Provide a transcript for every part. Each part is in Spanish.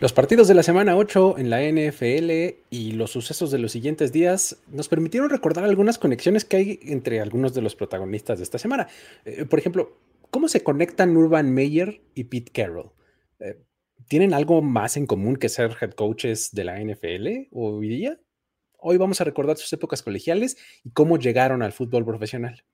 Los partidos de la semana 8 en la NFL y los sucesos de los siguientes días nos permitieron recordar algunas conexiones que hay entre algunos de los protagonistas de esta semana. Eh, por ejemplo, ¿cómo se conectan Urban Meyer y Pete Carroll? Eh, ¿Tienen algo más en común que ser head coaches de la NFL hoy día? Hoy vamos a recordar sus épocas colegiales y cómo llegaron al fútbol profesional.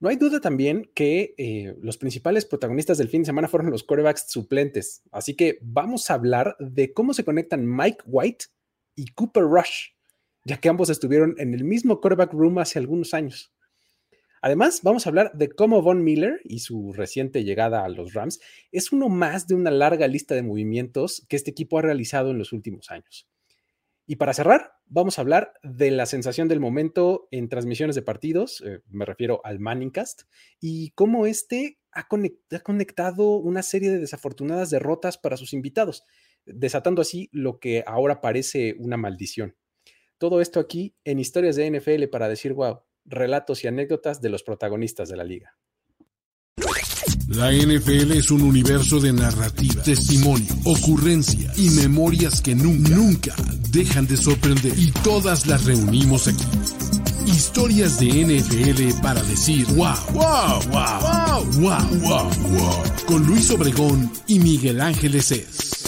No hay duda también que eh, los principales protagonistas del fin de semana fueron los quarterbacks suplentes. Así que vamos a hablar de cómo se conectan Mike White y Cooper Rush, ya que ambos estuvieron en el mismo quarterback room hace algunos años. Además, vamos a hablar de cómo Von Miller y su reciente llegada a los Rams es uno más de una larga lista de movimientos que este equipo ha realizado en los últimos años. Y para cerrar, vamos a hablar de la sensación del momento en transmisiones de partidos, eh, me refiero al Manningcast, y cómo este ha, conectado una serie de desafortunadas derrotas para sus invitados, desatando así lo que ahora parece una maldición. Todo esto aquí en Historias de NFL para decir, wow, relatos y anécdotas de los protagonistas de la liga. La NFL es un universo de narrativa, testimonio, ocurrencia y memorias que nunca, nunca dejan de sorprender. Y todas las reunimos aquí. Historias de NFL para decir wow, wow, wow, wow, wow, wow, wow. Con Luis Obregón y Miguel Ángeles es.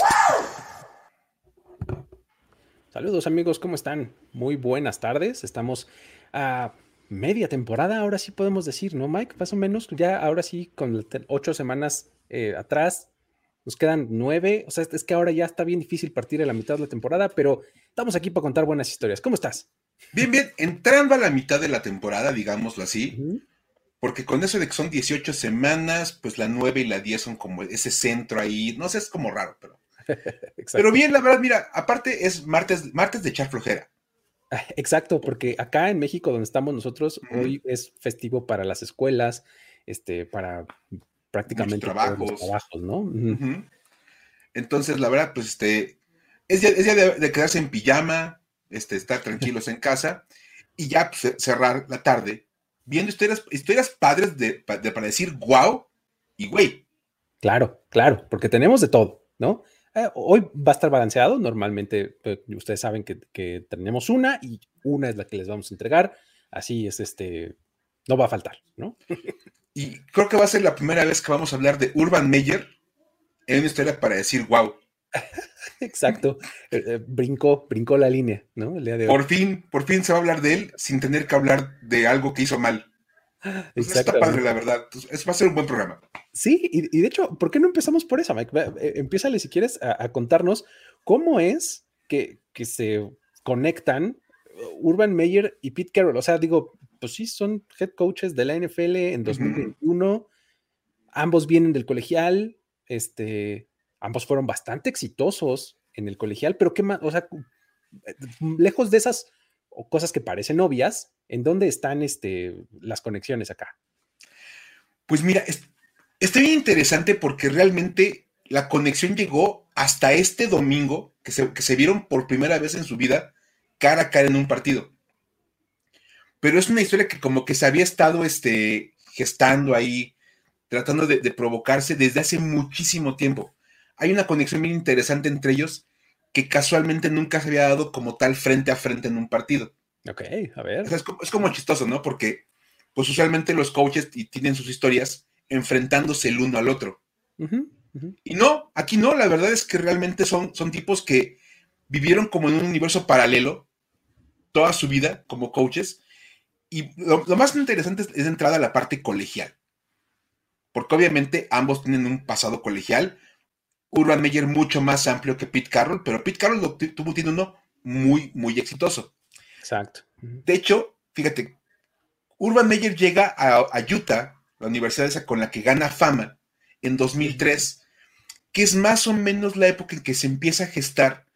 Saludos amigos, ¿cómo están? Muy buenas tardes. Estamos a media temporada, ahora sí podemos decir, ¿no, Mike? Más o menos, ya ahora sí, con ocho semanas eh, atrás, nos quedan nueve. O sea, es que ahora ya está bien difícil partir de la mitad de la temporada, pero estamos aquí para contar buenas historias. ¿Cómo estás? Bien, bien, entrando a la mitad de la temporada, digámoslo así, porque con eso de que son 18 semanas, pues la 9 y la 10 son como ese centro ahí, no sé, es como raro, pero... pero bien, la verdad, mira, aparte es martes, martes de echar flojera. Exacto, porque acá en México, donde estamos nosotros, hoy es festivo para las escuelas, este, para prácticamente trabajos. Los trabajos, ¿no? Entonces, la verdad, pues este, es día, de, quedarse en pijama, este, estar tranquilos en casa y ya pues, cerrar la tarde viendo historias, historias padres de, para decir wow y güey. Claro, claro, porque tenemos de todo, ¿no? Eh, hoy va a estar balanceado. Normalmente ustedes saben que, tenemos una y una es la que les vamos a entregar. Así es, este, no va a faltar, ¿no? y creo que va a ser la primera vez que vamos a hablar de Urban Meyer en una historia para decir wow. Exacto. Eh, eh, brincó, brincó la línea, ¿no? Por fin, por fin se va a hablar de él sin tener que hablar de algo que hizo mal. Pues está padre, la verdad. Eso va a ser un buen programa. Sí, y, de hecho, ¿por qué no empezamos por eso, Mike? Eh, empiézale si quieres a, contarnos cómo es que, se conectan Urban Meyer y Pete Carroll. O sea, digo, pues sí, son head coaches de la NFL en 2021. Ambos vienen del colegial. Este, ambos fueron bastante exitosos en el colegial, pero qué más, o sea, lejos de esas cosas que parecen obvias, ¿en dónde están este, las conexiones acá? Pues mira, está bien interesante porque realmente la conexión llegó hasta este domingo, que se, que se vieron por primera vez en su vida cara a cara en un partido. Pero es una historia que como que se había estado este, gestando ahí, tratando de, de provocarse desde hace muchísimo tiempo. Hay una conexión bien interesante entre ellos que casualmente nunca se había dado como tal frente a frente en un partido. Ok, a ver. es, como, chistoso, ¿no? Porque, pues usualmente los coaches tienen sus historias enfrentándose el uno al otro. Y no, aquí no, la verdad es que realmente son, son tipos que vivieron como en un universo paralelo toda su vida como coaches. Y lo, más interesante es, de entrada la parte colegial. Porque obviamente ambos tienen un pasado colegial. Urban Meyer mucho más amplio que Pete Carroll, pero Pete Carroll tuvo, tiene uno muy, muy exitoso. Exacto. De hecho, fíjate, Urban Meyer llega a, Utah, la universidad esa con la que gana fama, en 2003, que es más o menos la época en que se empieza a gestar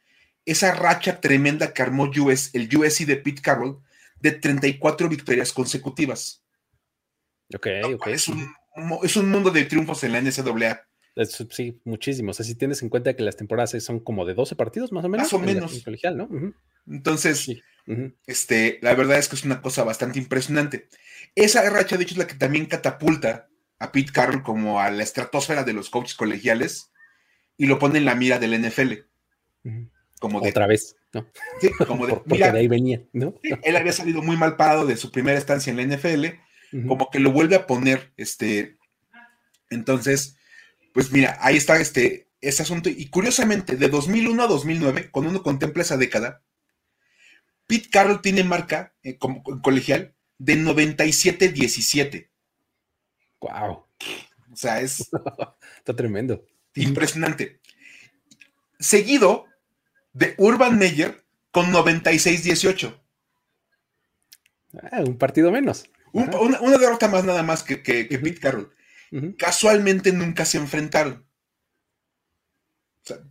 esa racha tremenda que armó US, el USC de Pete Carroll de 34 victorias consecutivas. Ok, ok. Es un, es un mundo de triunfos en la NCAA. Sí, muchísimos. O sea, si tienes en cuenta que las temporadas son como de 12 partidos, más o menos. Más o menos. colegial, ¿no? Entonces, este, la verdad es que es una cosa bastante impresionante. Esa racha, de hecho, es la que también catapulta a Pete Carroll como a la estratosfera de los coaches colegiales. y lo pone en la mira del NFL. Como de, Otra vez, ¿no? Sí, como de, Porque de ahí venía, ¿no? él había salido muy mal parado de su primera estancia en la NFL, como que lo vuelve a poner, este, entonces, pues mira, ahí está este, ese asunto. Y curiosamente, de 2001 a 2009, cuando uno contempla esa década, Pete Carroll tiene marca eh, como colegial de 97-17. Wow. O sea, es. Está tremendo. Impresionante. Seguido de Urban Meyer con 96-18. Ah, un partido menos. una, derrota más nada más que, Pete Carroll. Casualmente nunca se enfrentaron.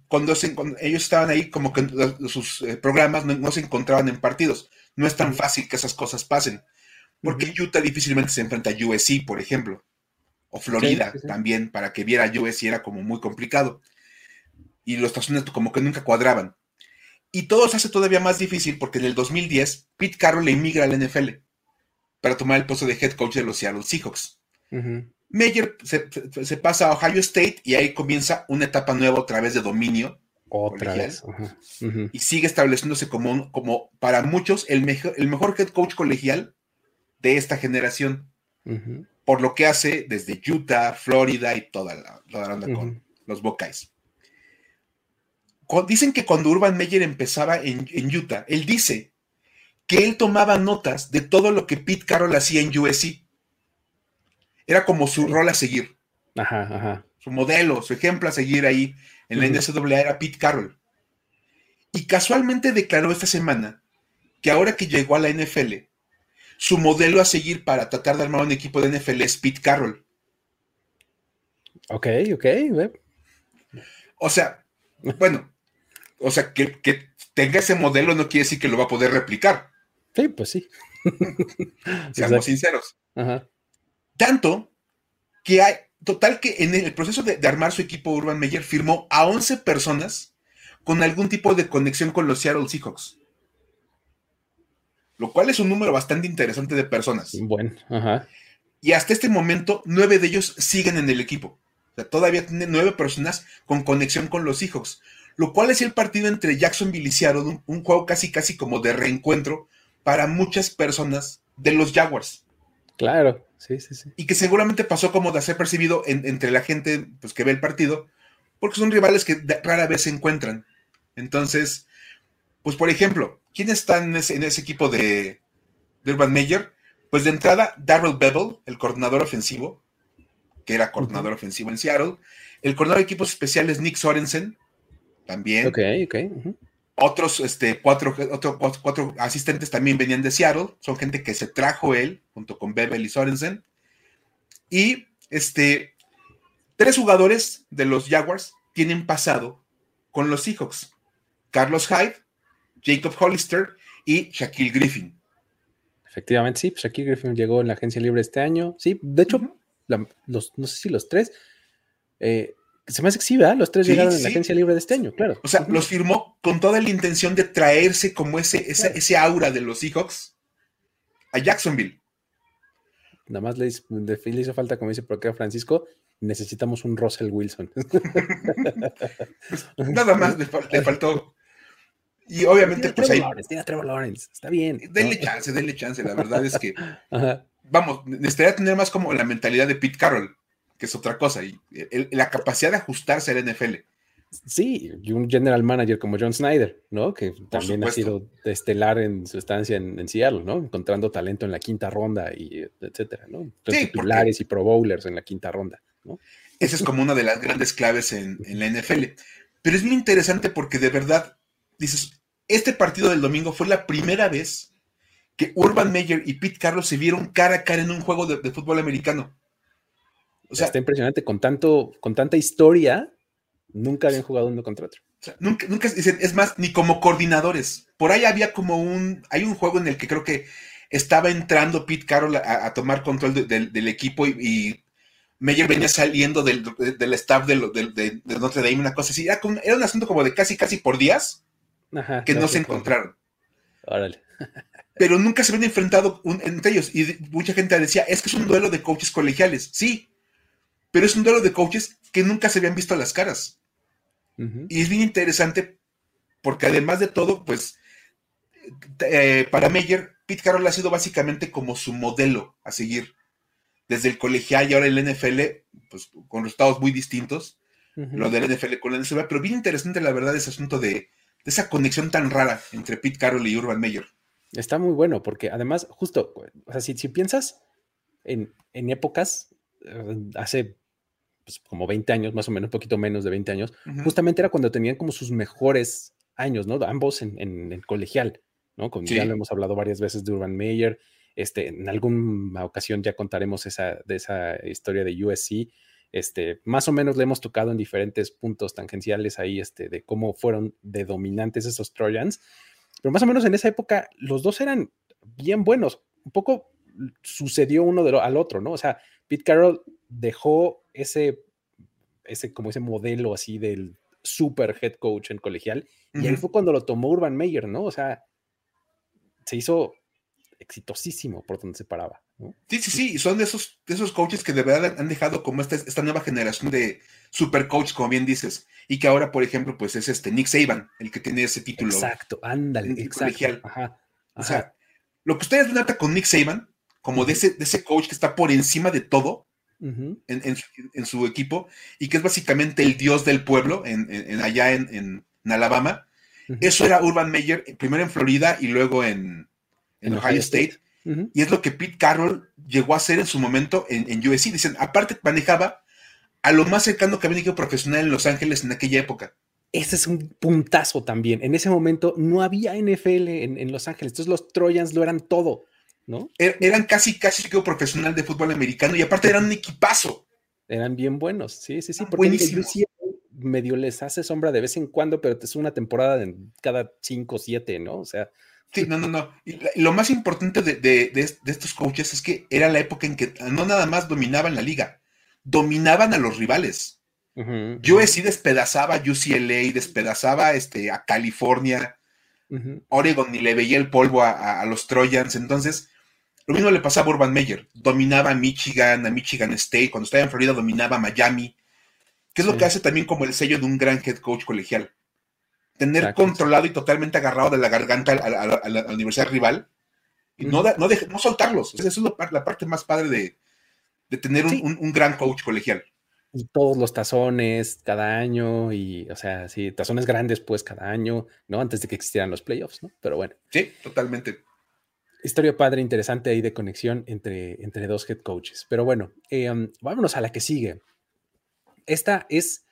Cuando, ellos estaban ahí, como que sus eh, programas no, se encontraban en partidos. No es tan fácil que esas cosas pasen. Porque Utah difícilmente se enfrenta a USC, por ejemplo o Florida también, para que viera USC era como muy complicado. Y los estaciones como que nunca cuadraban. Y todo se hace todavía más difícil porque en el 2010 Pete Carroll le inmigra al NFL para tomar el puesto de head coach de los Seattle Seahawks. Meyer se, pasa a Ohio State y ahí comienza una etapa nueva otra vez de dominio. Otra vez. Y sigue estableciéndose como, como para muchos el mejor, el mejor head coach colegial de esta generación por lo que hace desde Utah, Florida y toda la, onda con los Buckeyes. Dicen que cuando Urban Meyer empezaba en, Utah, él dice que él tomaba notas de todo lo que Pete Carroll hacía en USC. Era como su rol a seguir. Su modelo, su ejemplo a seguir ahí en la NCAA era Pete Carroll. Y casualmente declaró esta semana que ahora que llegó a la NFL, su modelo a seguir para tratar de armar un equipo de NFL es Pete Carroll. Ok, ok. O sea, bueno, o sea, que, tenga ese modelo no quiere decir que lo va a poder replicar. Sí, pues sí. Seamos sinceros. Tanto que hay, total que en el proceso de, de, armar su equipo, Urban Meyer firmó a 11 personas con algún tipo de conexión con los Seattle Seahawks lo cual es un número bastante interesante de personas. Bueno, ajá. Y hasta este momento, nueve de ellos siguen en el equipo. O sea, todavía tiene nueve personas con conexión con los Seahawks, lo cual es el partido entre Jacksonville y Seattle, un, juego casi casi como de reencuentro para muchas personas de los Jaguars. Claro, sí, sí, sí. Y que seguramente pasó como de ser percibido entre la gente pues, que ve el partido, porque son rivales que rara vez se encuentran. Entonces, pues por ejemplo, ¿quiénes están en ese, equipo de, Urban Meyer? Pues de entrada, Darrell Bevel, el coordinador ofensivo, que era coordinador ofensivo en Seattle. El coordinador de equipos especiales, Nick Sorensen, también. Ok, ok. Otros este, cuatro, cuatro, asistentes también venían de Seattle. Son gente que se trajo él, junto con Bevel y Sorensen. Y este, tres jugadores de los Jaguars tienen pasado con los Seahawks. Carlos Hyde, Jacob Hollister y Shaquille Griffin. Efectivamente, sí, pues Shaquille Griffin llegó en la agencia libre este año. Sí, de hecho, los, no sé si los tres. Eh, se me hace que sí, ¿verdad? Los tres llegaron en la agencia libre de este año, claro. O sea, los firmó con toda la intención de traerse como ese, ese, aura de los Seahawks a Jacksonville. Nada más le, hizo falta, como dice por acá Francisco, necesitamos un Russell Wilson. Nada más le faltó y obviamente, pues ahí. Trevor Lawrence, está bien. Denle chance, denle chance. La verdad es que, vamos, necesitaría tener más como la mentalidad de Pete Carroll, que es otra cosa, y la capacidad de ajustarse al NFL. Sí, y un general manager como John Snyder, ¿no? Que también ha sido estelar en su estancia en, Seattle, ¿no? Encontrando talento en la quinta ronda y etcétera, ¿no? Sí, titulares y pro bowlers en la quinta ronda, ¿no? Esa es como una de las grandes claves en, en la NFL. Pero es muy interesante porque de verdad, dices, este partido del domingo fue la primera vez que Urban Meyer y Pete Carlos se vieron cara a cara en un juego de, fútbol americano. O sea, está impresionante, con tanto, con tanta historia, nunca habían jugado uno contra otro. nunca, nunca, es más, ni como coordinadores. Por ahí había como un, hay un juego en el que creo que estaba entrando Pete Carroll a, tomar control del equipo y, Meyer venía saliendo del, staff de, Notre Dame, una cosa así. Era, era, un asunto como de casi, casi por días que no, se encontraron. Órale. Pero nunca se habían enfrentado entre ellos. Y mucha gente decía, es que es un duelo de coaches colegiales. Sí, pero es un duelo de coaches que nunca se habían visto a las caras. Y es bien interesante porque además de todo, pues, eh, para Meyer, Pete Carroll ha sido básicamente como su modelo a seguir. Desde el colegial y ahora el NFL, pues con resultados muy distintos. Lo del NFL con la NFL, pero bien interesante la verdad ese asunto de, esa conexión tan rara entre Pete Carroll y Urban Meyer. Está muy bueno, porque además, justo, o sea, si, piensas en, épocas, eh, hace pues, como 20 años, más o menos, un poquito menos de 20 años, justamente era cuando tenían como sus mejores años, ¿no? Ambos en, el colegial, ¿no? Como ya lo hemos hablado varias veces de Urban Meyer, este, en alguna ocasión ya contaremos esa, de esa historia de USC, este, más o menos le hemos tocado en diferentes puntos tangenciales ahí, este, de cómo fueron de dominantes esos Trojans, pero más o menos en esa época los dos eran bien buenos, un poco sucedió uno de al otro, ¿no? O sea, Pete Carroll dejó ese, ese, como ese modelo así del super head coach en colegial, y ahí fue cuando lo tomó Urban Meyer, ¿no? O sea, se hizo exitosísimo por donde se paraba. Sí, sí, sí, son de esos, de esos coaches que de verdad han dejado como esta, esta nueva generación de super coach, como bien dices, y que ahora, por ejemplo, pues es este Nick Saban, el que tiene ese título. Exacto, ándale, exacto. O sea, lo que ustedes ven con Nick Saban, como de, ese, de ese coach que está por encima de todo en, su, equipo, y que es básicamente el dios del pueblo en, allá en, Alabama, eso era Urban Meyer, primero en Florida y luego en, Ohio, State. Y es lo que Pete Carroll llegó a hacer en su momento en, en USC. Dicen, aparte manejaba a lo más cercano que había un equipo profesional en Los Ángeles en aquella época. Ese es un puntazo también. En ese momento no había NFL en, Los Ángeles, entonces los Trojans lo eran todo, ¿no? Er, eran casi, casi equipo profesional de fútbol americano y aparte eran un equipazo. Eran bien buenos, sí, sí, sí. Porque medio les hace sombra de vez en cuando, pero es una temporada de cada cinco o siete, ¿no? O sea, Sí, no, no, no. Y lo más importante de, estos coaches es que era la época en que no nada más dominaban la liga, dominaban a los rivales. Yo sí despedazaba a UCLA, despedazaba este, a California, Oregon ni le veía el polvo a, los Trojans. Entonces, lo mismo le pasaba a Urban Meyer. Dominaba a Michigan, a Michigan State. Cuando estaba en Florida, dominaba a Miami. Que es lo que hace también como el sello de un gran head coach colegial tener controlado y totalmente agarrado de la garganta a, la, universidad rival y no, no, no soltarlos. Esa es la, parte más padre de, tener un, gran coach colegial. Y todos los tazones cada año, y, o sea, sí, tazones grandes, pues, cada año, ¿no? Antes de que existieran los playoffs, ¿no? Pero bueno. Sí, totalmente. Historia padre, interesante ahí de conexión entre, entre dos head coaches. Pero bueno, eh, um, vámonos a la que sigue. Esta es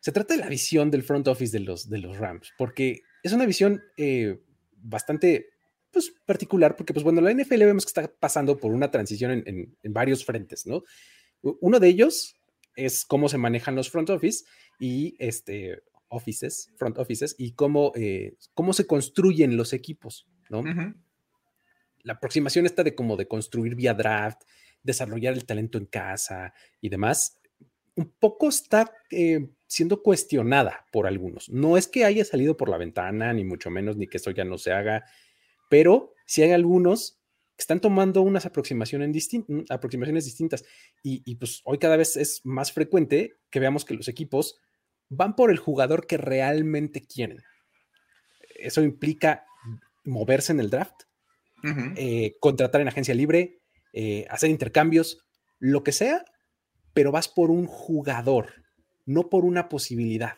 se trata de la visión del front office de los, de los Rams, porque es una visión eh, bastante pues, particular, porque pues bueno, la NFL vemos que está pasando por una transición en, varios frentes, ¿no? Uno de ellos es cómo se manejan los front office y este offices, front offices, y cómo, eh, cómo se construyen los equipos, ¿no? La aproximación está de cómo de construir vía draft, desarrollar el talento en casa y demás, un poco está eh, siendo cuestionada por algunos. No es que haya salido por la ventana, ni mucho menos, ni que eso ya no se haga, pero sí hay algunos que están tomando unas aproximaciones, mm, distintas. Y, pues hoy cada vez es más frecuente que veamos que los equipos van por el jugador que realmente quieren. Eso implica moverse en el draft, eh, contratar en agencia libre, eh, hacer intercambios, lo que sea, pero vas por un jugador no por una posibilidad,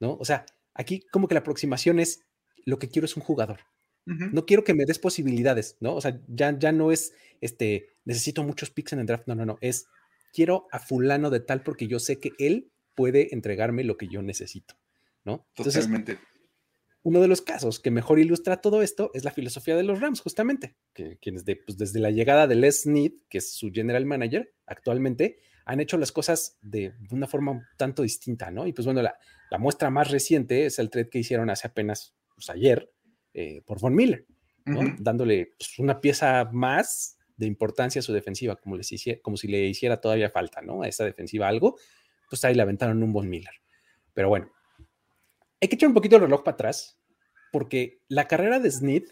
¿no? O sea, aquí como que la aproximación es, lo que quiero es un jugador. No quiero que me des posibilidades, ¿no? O sea, ya, ya no es, este, necesito muchos picks en el draft, no, no, no, es, quiero a fulano de tal porque yo sé que él puede entregarme lo que yo necesito, ¿no? Totalmente. Uno de los casos que mejor ilustra todo esto es la filosofía de los Rams, justamente, que quienes de, pues, desde la llegada de Les Snead, que es su general manager actualmente, han hecho las cosas de, una forma un tanto distinta, ¿no? Y pues bueno, la, muestra más reciente es el trade que hicieron hace apenas, pues ayer, eh, por Von Miller, ¿no? Dándole pues, una pieza más de importancia a su defensiva, como, les como si le hiciera todavía falta, ¿no? A esa defensiva algo, pues ahí le aventaron un Von Miller. Pero bueno, hay que echar un poquito el reloj para atrás, porque la carrera de Smith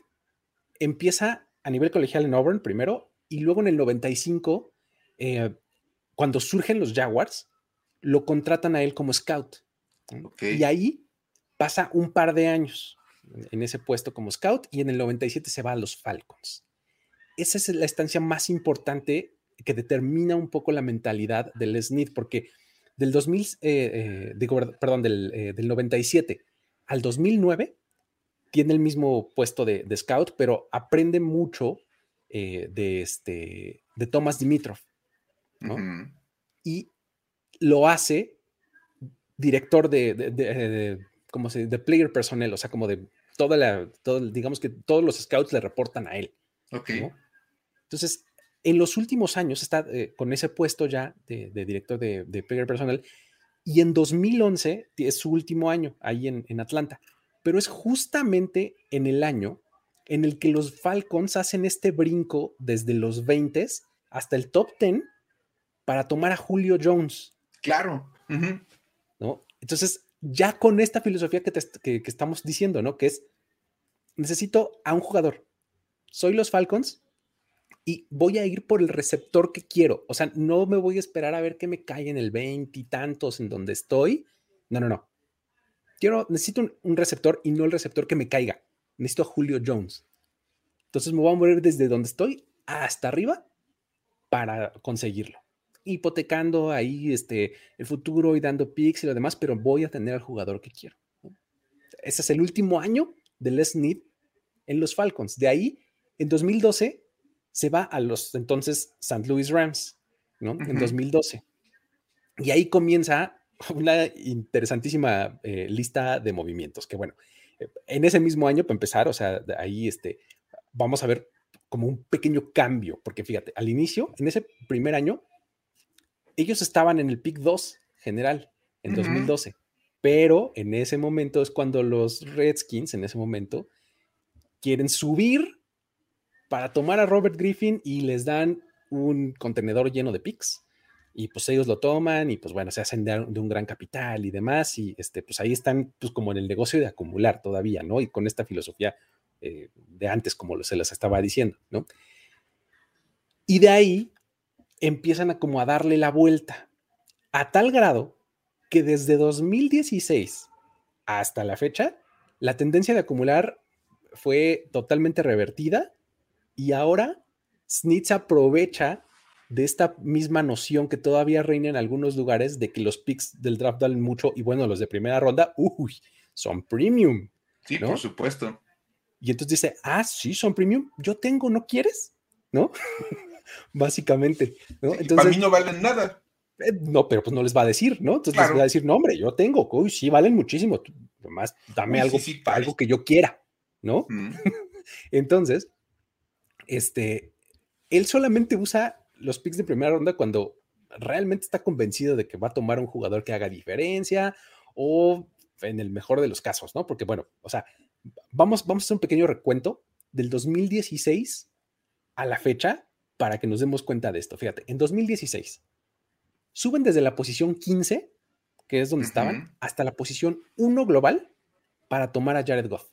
empieza a nivel colegial en Auburn primero, y luego en el 95 eh, cuando surgen los Jaguars, lo contratan a él como scout. Y ahí pasa un par de años en ese puesto como scout y en el 97 se va a los Falcons. Esa es la estancia más importante que determina un poco la mentalidad del Smith, porque del 2000, eh, eh, perdón, del, 97 eh, al 2009 tiene el mismo puesto de, scout, pero aprende mucho de, este, de Thomas Dimitrov, Y lo hace director de, de, como se, de player personnel, o sea, como de toda la, digamos que todos los scouts le reportan a él. Ok. Entonces, en los últimos años está eh, con ese puesto ya de, director de, player personnel y en 2011 es su último año ahí en, en, Atlanta, pero es justamente en el año en el que los Falcons hacen este brinco desde los 20 hasta el top 10 para tomar a Julio Jones. Claro. ¿no? Entonces, ya con esta filosofía que, estamos diciendo, ¿no? Que es, necesito a un jugador. Soy los Falcons y voy a ir por el receptor que quiero. O sea, no me voy a esperar a ver que me cae en el 20 y tantos en donde estoy. No, no, no. Quiero, necesito un, un, receptor y no el receptor que me caiga. Necesito a Julio Jones. Entonces me voy a mover desde donde estoy hasta arriba para conseguirlo hipotecando ahí este, el futuro y dando picks y lo demás, pero voy a tener al jugador que quiero. Ese es el último año de Les Need en los Falcons. De ahí, en 2012, se va a los entonces St. Louis Rams, ¿no? En 2012. Y ahí comienza una interesantísima eh, lista de movimientos, que bueno, eh, en ese mismo año, para empezar, o sea, ahí este, vamos a ver como un pequeño cambio, porque fíjate, al inicio, en ese primer año, ellos estaban en el pick 2 general en 2012, pero en ese momento es cuando los Redskins, en ese momento, quieren subir para tomar a Robert Griffin y les dan un contenedor lleno de picks. Y pues ellos lo toman y pues bueno, se hacen de, un gran capital y demás. Y este, pues ahí están pues como en el negocio de acumular todavía, ¿no? Y con esta filosofía eh, de antes, como se les estaba diciendo, ¿no? Y de ahí empiezan a como a darle la vuelta, a tal grado que desde 2016 hasta la fecha, la tendencia de acumular fue totalmente revertida y ahora Snitz aprovecha de esta misma noción que todavía reina en algunos lugares de que los picks del draft dan mucho y bueno, los de primera ronda, uy, son premium. Sí, por supuesto. Y entonces dice, ah, sí, son premium, yo tengo, ¿no quieres? ¿No? básicamente. ¿no? Entonces, para mí no valen nada. Eh, no, pero pues no les va a decir, ¿no? Entonces les va a decir, no, hombre, yo tengo, uy, sí, valen muchísimo. Además, dame algo, algo que yo quiera, ¿no? Entonces, este, él solamente usa los picks de primera ronda cuando realmente está convencido de que va a tomar un jugador que haga diferencia o en el mejor de los casos, ¿no? Porque bueno, o sea, vamos, vamos a hacer un pequeño recuento del 2016 a la fecha para que nos demos cuenta de esto. Fíjate, en 2016 suben desde la posición 15, que es donde estaban, hasta la posición 1 global para tomar a Jared Goff.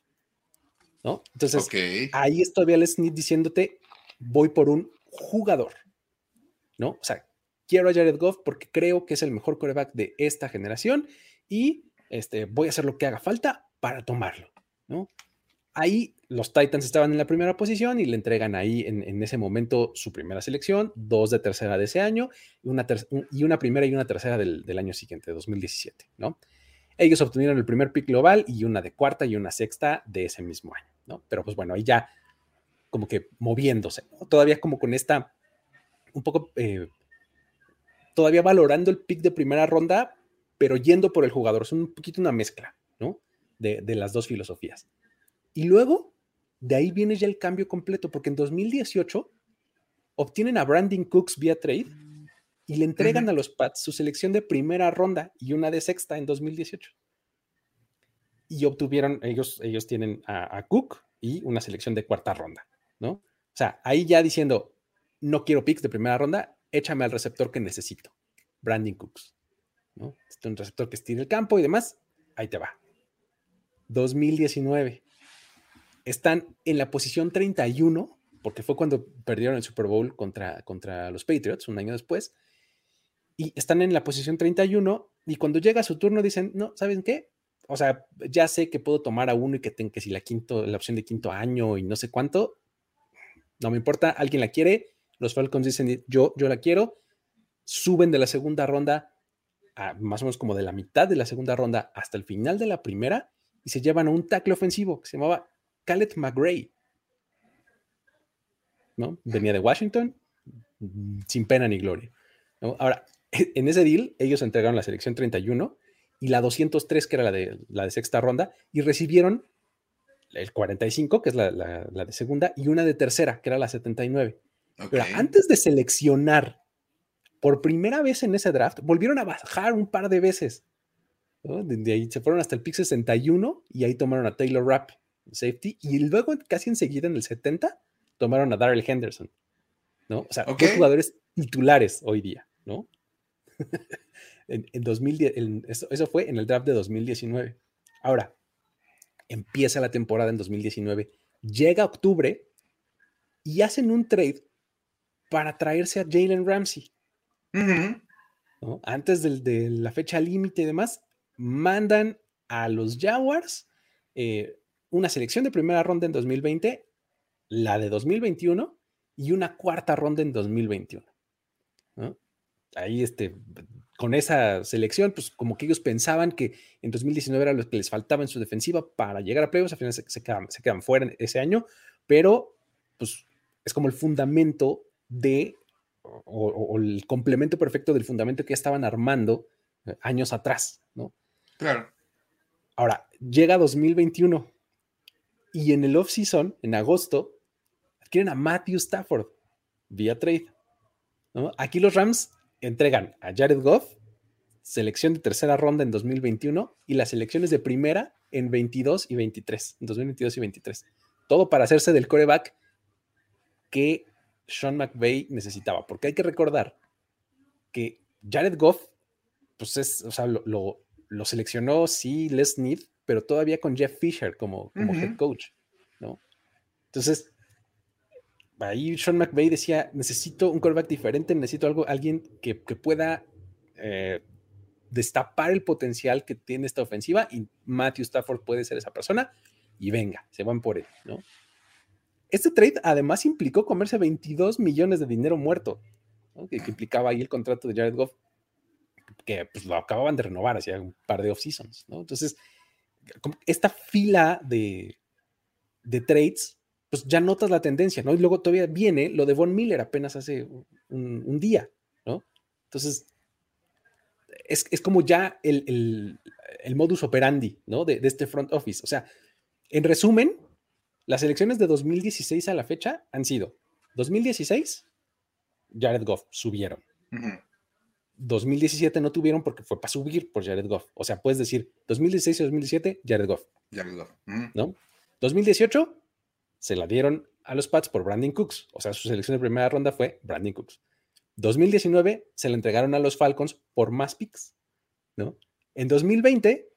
¿No? Entonces, ahí es todavía el Smith diciéndote, voy por un jugador. ¿No? O sea, quiero a Jared Goff porque creo que es el mejor coreback de esta generación y este, voy a hacer lo que haga falta para tomarlo. ¿no? Ahí los Titans estaban en la primera posición y le entregan ahí en, ese momento su primera selección, dos de tercera de ese año y una, y una primera y una tercera del, año siguiente, 2017, ¿no? Ellos obtuvieron el primer pick global y una de cuarta y una sexta de ese mismo año, ¿no? Pero pues bueno, ahí ya como que moviéndose, todavía como con esta, un poco, eh, todavía valorando el pick de primera ronda, pero yendo por el jugador, es un poquito una mezcla, ¿no? De, de las dos filosofías. Y luego, de ahí viene ya el cambio completo, porque en 2018 obtienen a Brandon Cooks vía trade y le entregan a los Pats su selección de primera ronda y una de sexta en 2018. Y obtuvieron, ellos, ellos tienen a, Cook y una selección de cuarta ronda, ¿no? O sea, ahí ya diciendo, no quiero picks de primera ronda, échame al receptor que necesito, Brandon Cooks, ¿no? Este es un receptor que estira el campo y demás, ahí te va. 2019 están en la posición 31, porque fue cuando perdieron el Super Bowl contra, contra los Patriots un año después, y están en la posición 31 Y cuando llega su turno dicen, no, ¿saben qué? O sea, ya sé que puedo tomar a uno y que tengo que si la quinto, la opción de quinto año y no sé cuánto, no me importa, alguien la quiere, los Falcons dicen, yo, yo la quiero, suben de la segunda ronda más o menos como de la mitad de la segunda ronda hasta el final de la primera y se llevan a un tackle ofensivo que se llamaba Khaled McGray. ¿no? Venía de Washington sin pena ni gloria. Ahora, en ese deal, ellos entregaron la selección 31 y la 203, que era la de, la de sexta ronda, y recibieron el 45, que es la, de segunda, y una de tercera, que era la 79. Pero antes de seleccionar por primera vez en ese draft, volvieron a bajar un par de veces. De, ahí se fueron hasta el pick 61 y ahí tomaron a Taylor Rapp, safety, y luego casi enseguida en el 70 tomaron a Darrell Henderson. ¿no? O sea, dos jugadores titulares hoy día, ¿no? en, 2010, eso, fue en el draft de 2019. Ahora, empieza la temporada en 2019, llega octubre y hacen un trade para traerse a Jalen Ramsey. Antes de, la fecha límite y demás, mandan a los Jaguars eh, una selección de primera ronda en 2020, la de 2021 y una cuarta ronda en 2021. Ahí, este, con esa selección, pues como que ellos pensaban que en 2019 era lo que les faltaba en su defensiva para llegar a playoffs, al final se, quedan, fuera ese año, pero pues es como el fundamento de, o, el complemento perfecto del fundamento que ya estaban armando eh, años atrás, ¿no? Claro. Ahora, llega 2021 y en el off-season, en agosto, adquieren a Matthew Stafford vía trade. Aquí los Rams entregan a Jared Goff, selección de tercera ronda en 2021 y las selecciones de primera en 22 y 23, en 2022 y 23. Todo para hacerse del coreback que Sean McVay necesitaba, porque hay que recordar que Jared Goff, pues es, o sea, lo, seleccionó, sí, Les Need, pero todavía con Jeff Fisher como, como head coach, ¿no? Entonces, ahí Sean McVay decía, necesito un quarterback diferente, necesito algo, alguien que, pueda eh, destapar el potencial que tiene esta ofensiva y Matthew Stafford puede ser esa persona y venga, se van por él, ¿no? Este trade además implicó comerse 22 millones de dinero muerto, que, implicaba ahí el contrato de Jared Goff, que pues, lo acababan de renovar hacía un par de off-seasons, ¿no? Entonces, esta fila de, de trades pues ya notas la tendencia, ¿no? Y luego todavía viene lo de Von Miller apenas hace un, día, ¿no? Entonces, es, como ya el, modus operandi, ¿no? De, este front office. O sea, en resumen, las elecciones de 2016 a la fecha han sido 2016, Jared Goff, subieron. 2017 no tuvieron porque fue para subir por Jared Goff. O sea, puedes decir 2016 y 2017, Jared Goff. Jared Goff. ¿No? 2018, se la dieron a los Pats por Brandon Cooks. O sea, su selección de primera ronda fue Brandon Cooks. 2019 se la entregaron a los Falcons por más picks, ¿no? En 2020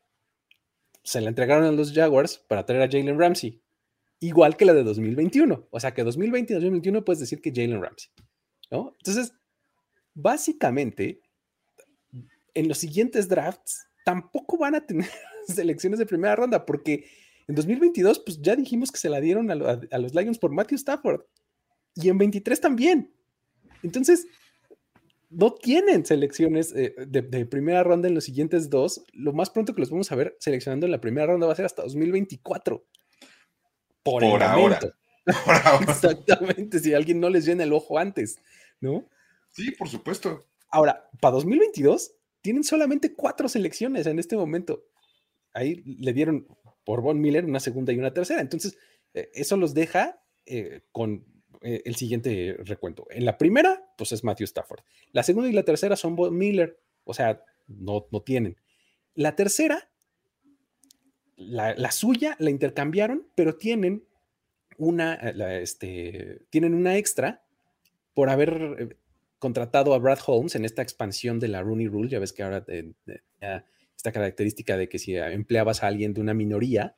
se la entregaron a los Jaguars para traer a Jalen Ramsey, igual que la de 2021. O sea, que 2020 y 2021 puedes decir que Jalen Ramsey, ¿no? Entonces, básicamente, en los siguientes drafts tampoco van a tener selecciones de primera ronda porque en 2022, pues ya dijimos que se la dieron a, los Lions por Matthew Stafford. Y en 23 también. Entonces, no tienen selecciones eh, de, primera ronda en los siguientes dos. Lo más pronto que los vamos a ver seleccionando en la primera ronda va a ser hasta 2024. Por, ahora. Exactamente, si alguien no les llena el ojo antes, ¿no? Sí, por supuesto. Ahora, para 2022 tienen solamente cuatro selecciones en este momento. Ahí le dieron por Von Miller, una segunda y una tercera. Entonces, eh, eso los deja eh, con eh, el siguiente recuento. En la primera, pues es Matthew Stafford. La segunda y la tercera son Von Miller, o sea, no, no tienen. La tercera, la, suya la intercambiaron, pero tienen una, este, tienen una extra por haber contratado a Brad Holmes en esta expansión de la Rooney Rule. Ya ves que ahora esta característica de que si empleabas a alguien de una minoría,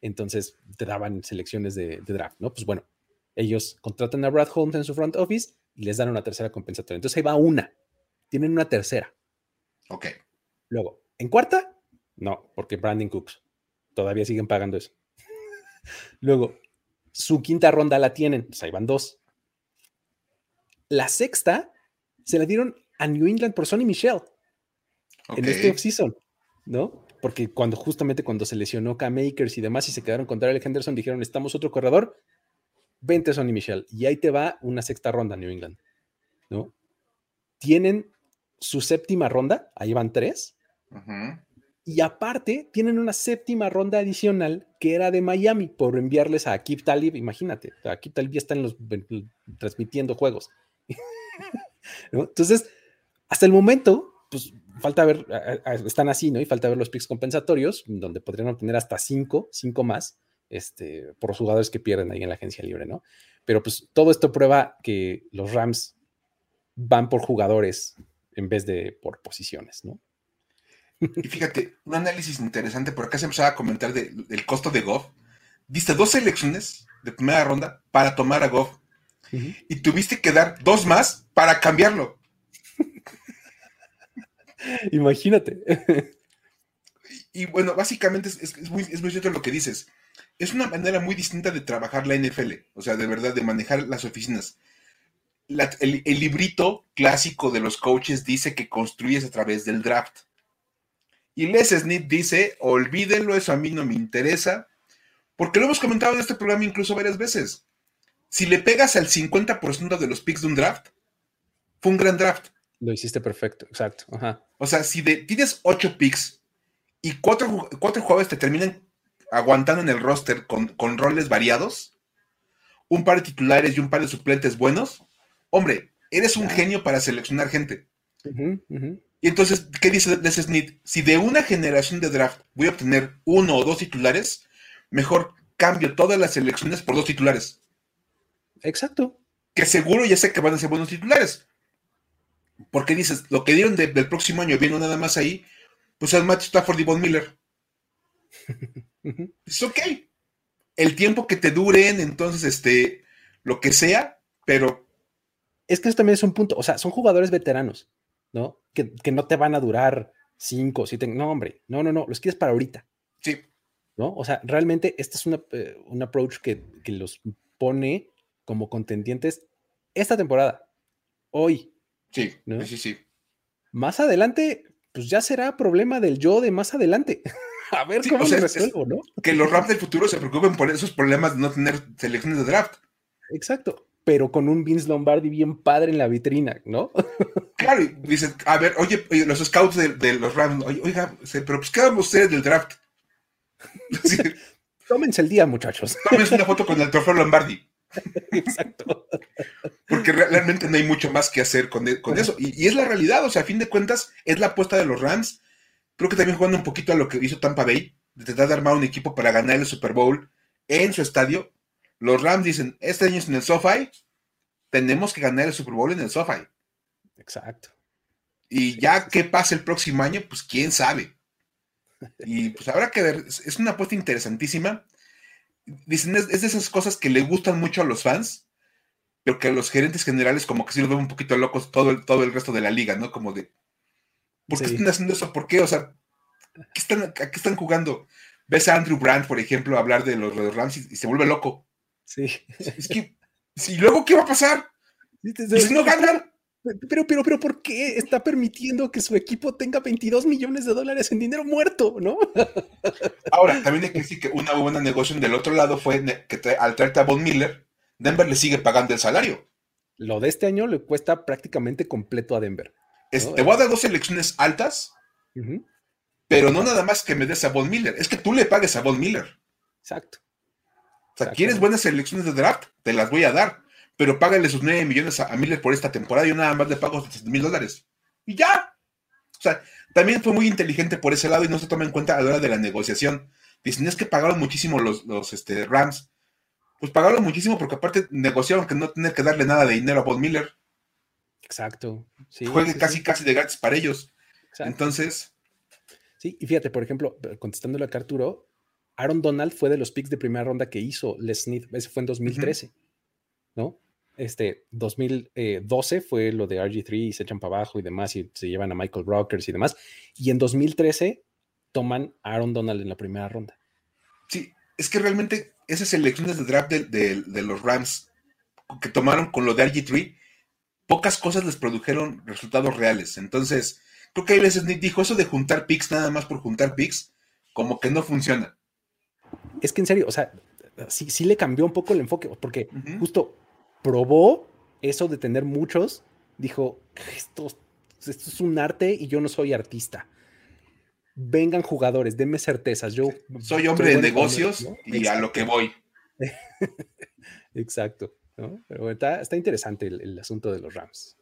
entonces te daban selecciones de, draft, ¿no? Pues bueno, ellos contratan a Brad Holmes en su front office y les dan una tercera compensatoria. Entonces ahí va una, tienen una tercera. Ok. Luego, en cuarta, no, porque Brandon Cooks. Todavía siguen pagando eso. Luego, su quinta ronda la tienen, pues ahí van dos. La sexta se la dieron a New England por Sonny Michelle en este offseason, ¿no? Porque cuando justamente cuando se lesionó Cam Makers y demás y se quedaron contra el Henderson, dijeron, estamos otro corredor, vente Sonny Michelle. Y ahí te va una sexta ronda New England, ¿no? Tienen su séptima ronda, ahí van tres. Y aparte, tienen una séptima ronda adicional que era de Miami por enviarles a Kip Talib. Imagínate, a Kip Talib ya están los, transmitiendo juegos. Entonces, hasta el momento, pues falta ver, están así, ¿no? Y falta ver los picks compensatorios, donde podrían obtener hasta cinco, cinco más, este, por los jugadores que pierden ahí en la agencia libre, ¿no? Pero pues todo esto prueba que los Rams van por jugadores en vez de por posiciones, ¿no? Y fíjate, un análisis interesante, por acá se empezaba a comentar del costo de Goff. Diste dos selecciones de primera ronda para tomar a Goff y tuviste que dar dos más para cambiarlo. Imagínate. Y, bueno, básicamente es, muy, cierto lo que dices. Es una manera muy distinta de trabajar la NFL, o sea, de verdad, de manejar las oficinas. el, el, librito clásico de los coaches dice que construyes a través del draft. Y Les Smith dice, olvídenlo, eso a mí no me interesa, porque lo hemos comentado en este programa incluso varias veces si le pegas al 50% de los picks de un draft, fue un gran draft. Lo hiciste perfecto, exacto. O sea, si tienes 8 picks y 4 cuatro, jugadores te terminan aguantando en el roster con, roles variados, un par de titulares y un par de suplentes buenos, hombre, eres un genio para seleccionar gente. Y entonces, ¿qué dice Les Smith? Si de una generación de draft voy a obtener uno o dos titulares, mejor cambio todas las selecciones por dos titulares. Exacto. Que seguro ya sé que van a ser buenos titulares. Porque dices, lo que dieron del próximo año viendo nada más ahí, pues es Matt Stafford y Von Miller. es ok. El tiempo que te duren, entonces, este, lo que sea, pero. Es que eso también es un punto. O sea, son jugadores veteranos, ¿no? Que, no te van a durar cinco, siete. No, hombre, no, no, no. Los quieres para ahorita. Sí. ¿No? O sea, realmente este es una, eh, un approach que, que los pone como contendientes esta temporada, hoy. Sí, sí, sí. Más adelante, pues ya será problema del yo de más adelante. A ver cómo se resuelvo, ¿no? Que los Rams del futuro se preocupen por esos problemas de no tener selecciones de draft. Exacto, pero con un Vince Lombardi bien padre en la vitrina, ¿no? Claro, y dices, a ver, oye, los scouts de, los Rams, oiga, pero pues ¿qué ustedes del draft? Tómense el día, muchachos. Tómense una foto con el trofeo Lombardi. Exacto. Porque realmente no hay mucho más que hacer con, e, eso. Y, es la realidad, o sea, a fin de cuentas, es la apuesta de los Rams. Creo que también jugando un poquito a lo que hizo Tampa Bay, de tratar de armar un equipo para ganar el Super Bowl en su estadio. Los Rams dicen, este año es en el SoFi, tenemos que ganar el Super Bowl en el SoFi. Exacto. Y ya qué pasa el próximo año, pues quién sabe. Y pues habrá que ver, es una apuesta interesantísima dicen, es, de esas cosas que le gustan mucho a los fans, pero que a los gerentes generales como que sí los ven un poquito locos todo el, todo el resto de la liga, ¿no? Como de, ¿por qué están haciendo eso? ¿Por qué? O sea, ¿qué están, ¿a qué están jugando? Ves a Andrew Brandt, por ejemplo, hablar de los, Rams y, se vuelve loco. Sí. Es que, ¿y luego qué va a pasar? ¿Y si no ganan? Pero, pero, pero, ¿por qué está permitiendo que su equipo tenga 22 millones de dólares en dinero muerto, no? Ahora, también hay que decir que una buena negociación del otro lado fue que al traerte a Von Miller, Denver le sigue pagando el salario. Lo de este año le cuesta prácticamente completo a Denver. Te voy a dar dos elecciones altas, pero no nada más que me des a Von Miller, es que tú le pagues a Von Miller. Exacto. O sea, ¿quieres buenas elecciones de draft? Te las voy a dar pero págale sus 9 millones a, Miller por esta temporada y yo nada más le pago 7 mil dólares. Y ya. O sea, también fue muy inteligente por ese lado y no se toma en cuenta a la hora de la negociación. Dicen, es que pagaron muchísimo los, los este, Rams. Pues pagaron muchísimo porque aparte negociaron que no tener que darle nada de dinero a Bob Miller. Exacto. Juegue casi, casi de gratis para ellos. Entonces. Sí, y fíjate, por ejemplo, contestándole a Arturo, Aaron Donald fue de los picks de primera ronda que hizo Les Smith. Ese fue en 2013. ¿No? Este 2012 fue lo de RG3 y se echan para abajo y demás y se llevan a Michael Rockers y demás. Y en 2013 toman a Aaron Donald en la primera ronda. Sí, es que realmente esas elecciones de draft de, los Rams que tomaron con lo de RG3, pocas cosas les produjeron resultados reales. Entonces, creo que ahí les dijo eso de juntar picks nada más por juntar picks, como que no funciona. Es que en serio, o sea, sí, sí le cambió un poco el enfoque, porque justo probó eso de tener muchos, dijo, esto, esto es un arte y yo no soy artista. Vengan jugadores, denme certezas. Yo soy hombre de negocios y a lo que voy. Exacto. Pero está, interesante el, asunto de los Rams.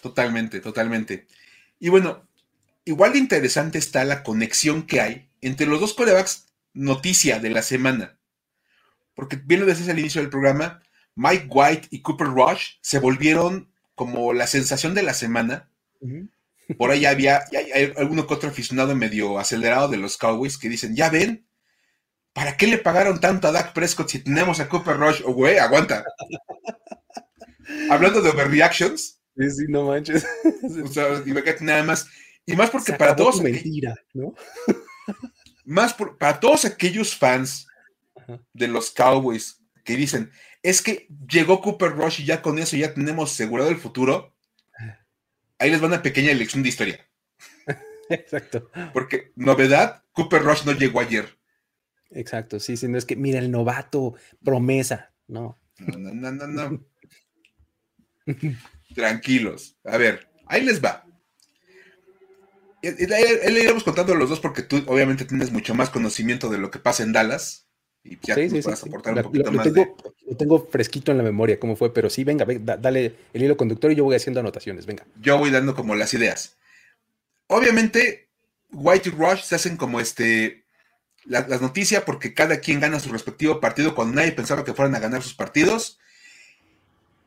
Totalmente, totalmente. Y bueno, igual de interesante está la conexión que hay entre los dos corebacks noticia de la semana. Porque bien lo decías al inicio del programa, Mike White y Cooper Rush se volvieron como la sensación de la semana. Por ahí había hay, alguno que otro aficionado medio acelerado de los Cowboys que dicen, ya ven, ¿para qué le pagaron tanto a Dak Prescott si tenemos a Cooper Rush? O oh, güey, aguanta. Hablando de overreactions. Sí, sí, no manches. o sea, nada más. Y más porque para todos. Mentira, ¿no? más para todos aquellos fans de los Cowboys que dicen, es que llegó Cooper Rush y ya con eso ya tenemos asegurado el futuro. Ahí les va una pequeña lección de historia. Exacto. Porque, novedad, Cooper Rush no llegó ayer. Exacto, sí, sí, no es que, mira, el novato, promesa, no. No, no, no, no. Tranquilos. A ver, ahí les va. Él le iremos contando a los dos porque tú obviamente tienes mucho más conocimiento de lo que pasa en Dallas. Y ya sí, sí, aportar un poquito más. Tengo, Lo tengo fresquito en la memoria cómo fue, pero sí, venga, dale el hilo conductor y yo voy haciendo anotaciones, venga. Yo voy dando como las ideas. Obviamente, White y Rush se hacen como este las noticias porque cada quien gana su respectivo partido cuando nadie pensaba que fueran a ganar sus partidos.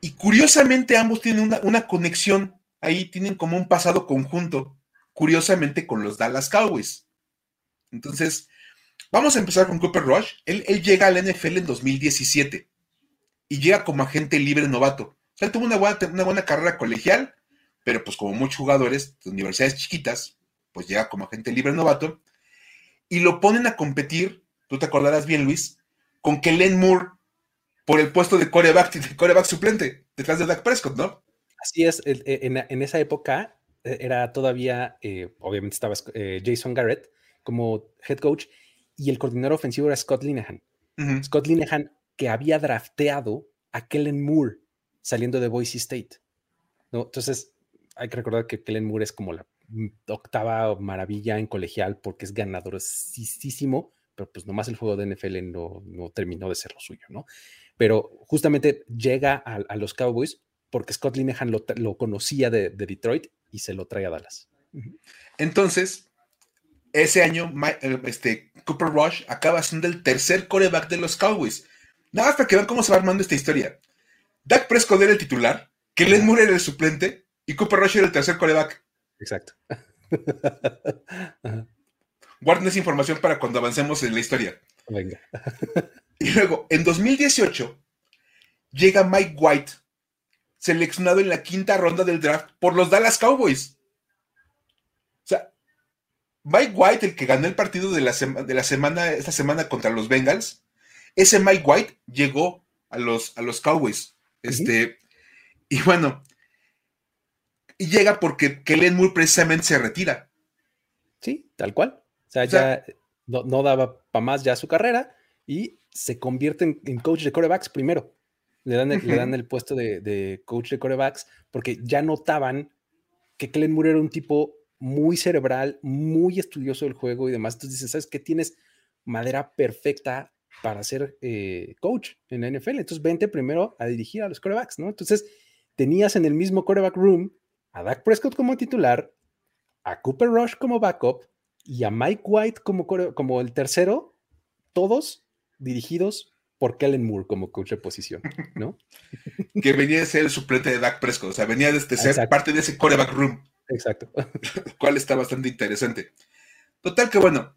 Y curiosamente ambos tienen una, una conexión ahí, tienen como un pasado conjunto, curiosamente con los Dallas Cowboys. Entonces, Vamos a empezar con Cooper Rush. Él, llega al NFL en 2017 y llega como agente libre novato. O sea, él tuvo una buena, carrera colegial, pero pues como muchos jugadores de universidades chiquitas, pues llega como agente libre novato y lo ponen a competir, tú te acordarás bien Luis, con Kellen Moore por el puesto de coreback, de coreback suplente, detrás de Dak Prescott, ¿no? Así es, en, esa época eh, era todavía, eh, obviamente estaba eh, Jason Garrett como head coach y el coordinador ofensivo era Scott Linehan. Scott Linehan que había drafteado a Kellen Moore saliendo de Boise State. ¿no? Entonces, hay que recordar que Kellen Moore es como la octava maravilla en colegial porque es ganadorosísimo, pero pues nomás el juego de NFL no, no terminó de ser lo suyo, ¿no? Pero justamente llega a, los Cowboys porque Scott Linehan lo, lo conocía de, de, Detroit y se lo trae a Dallas. Entonces, ese año eh, este, Cooper Rush acaba siendo el tercer coreback de los Cowboys. Nada más para que vean cómo se va armando esta historia. Dak Prescott era el titular, Kellen Moore era el suplente y Cooper Rush era el tercer coreback. Exacto. Guarden esa información para cuando avancemos en la historia. Venga. y luego, en 2018, llega Mike White, seleccionado en la quinta ronda del draft por los Dallas Cowboys. Mike White, el que ganó el partido de la, de la semana, esta semana contra los Bengals, ese Mike White llegó a los, a los Cowboys. Este, y bueno, y llega porque Kellen Moore precisamente se retira. Sí, tal cual. O sea, ya no, daba para más ya su carrera y se convierte en, coach de corebacks primero. Le dan el, le dan el puesto de, de, coach de corebacks porque ya notaban que Kellen Moore era un tipo muy cerebral, muy estudioso del juego y demás. Entonces dices, ¿sabes qué? Tienes madera perfecta para ser eh, coach en la NFL. Entonces vente primero a dirigir a los corebacks, ¿no? Entonces tenías en el mismo coreback room a Dak Prescott como titular, a Cooper Rush como backup y a Mike White como, como el tercero, todos dirigidos por Kellen Moore como coach de posición, ¿no? que venía de ser el suplente de Dak Prescott, o sea, venía de este ser parte de ese coreback room. Exacto. cual está bastante interesante. Total que bueno,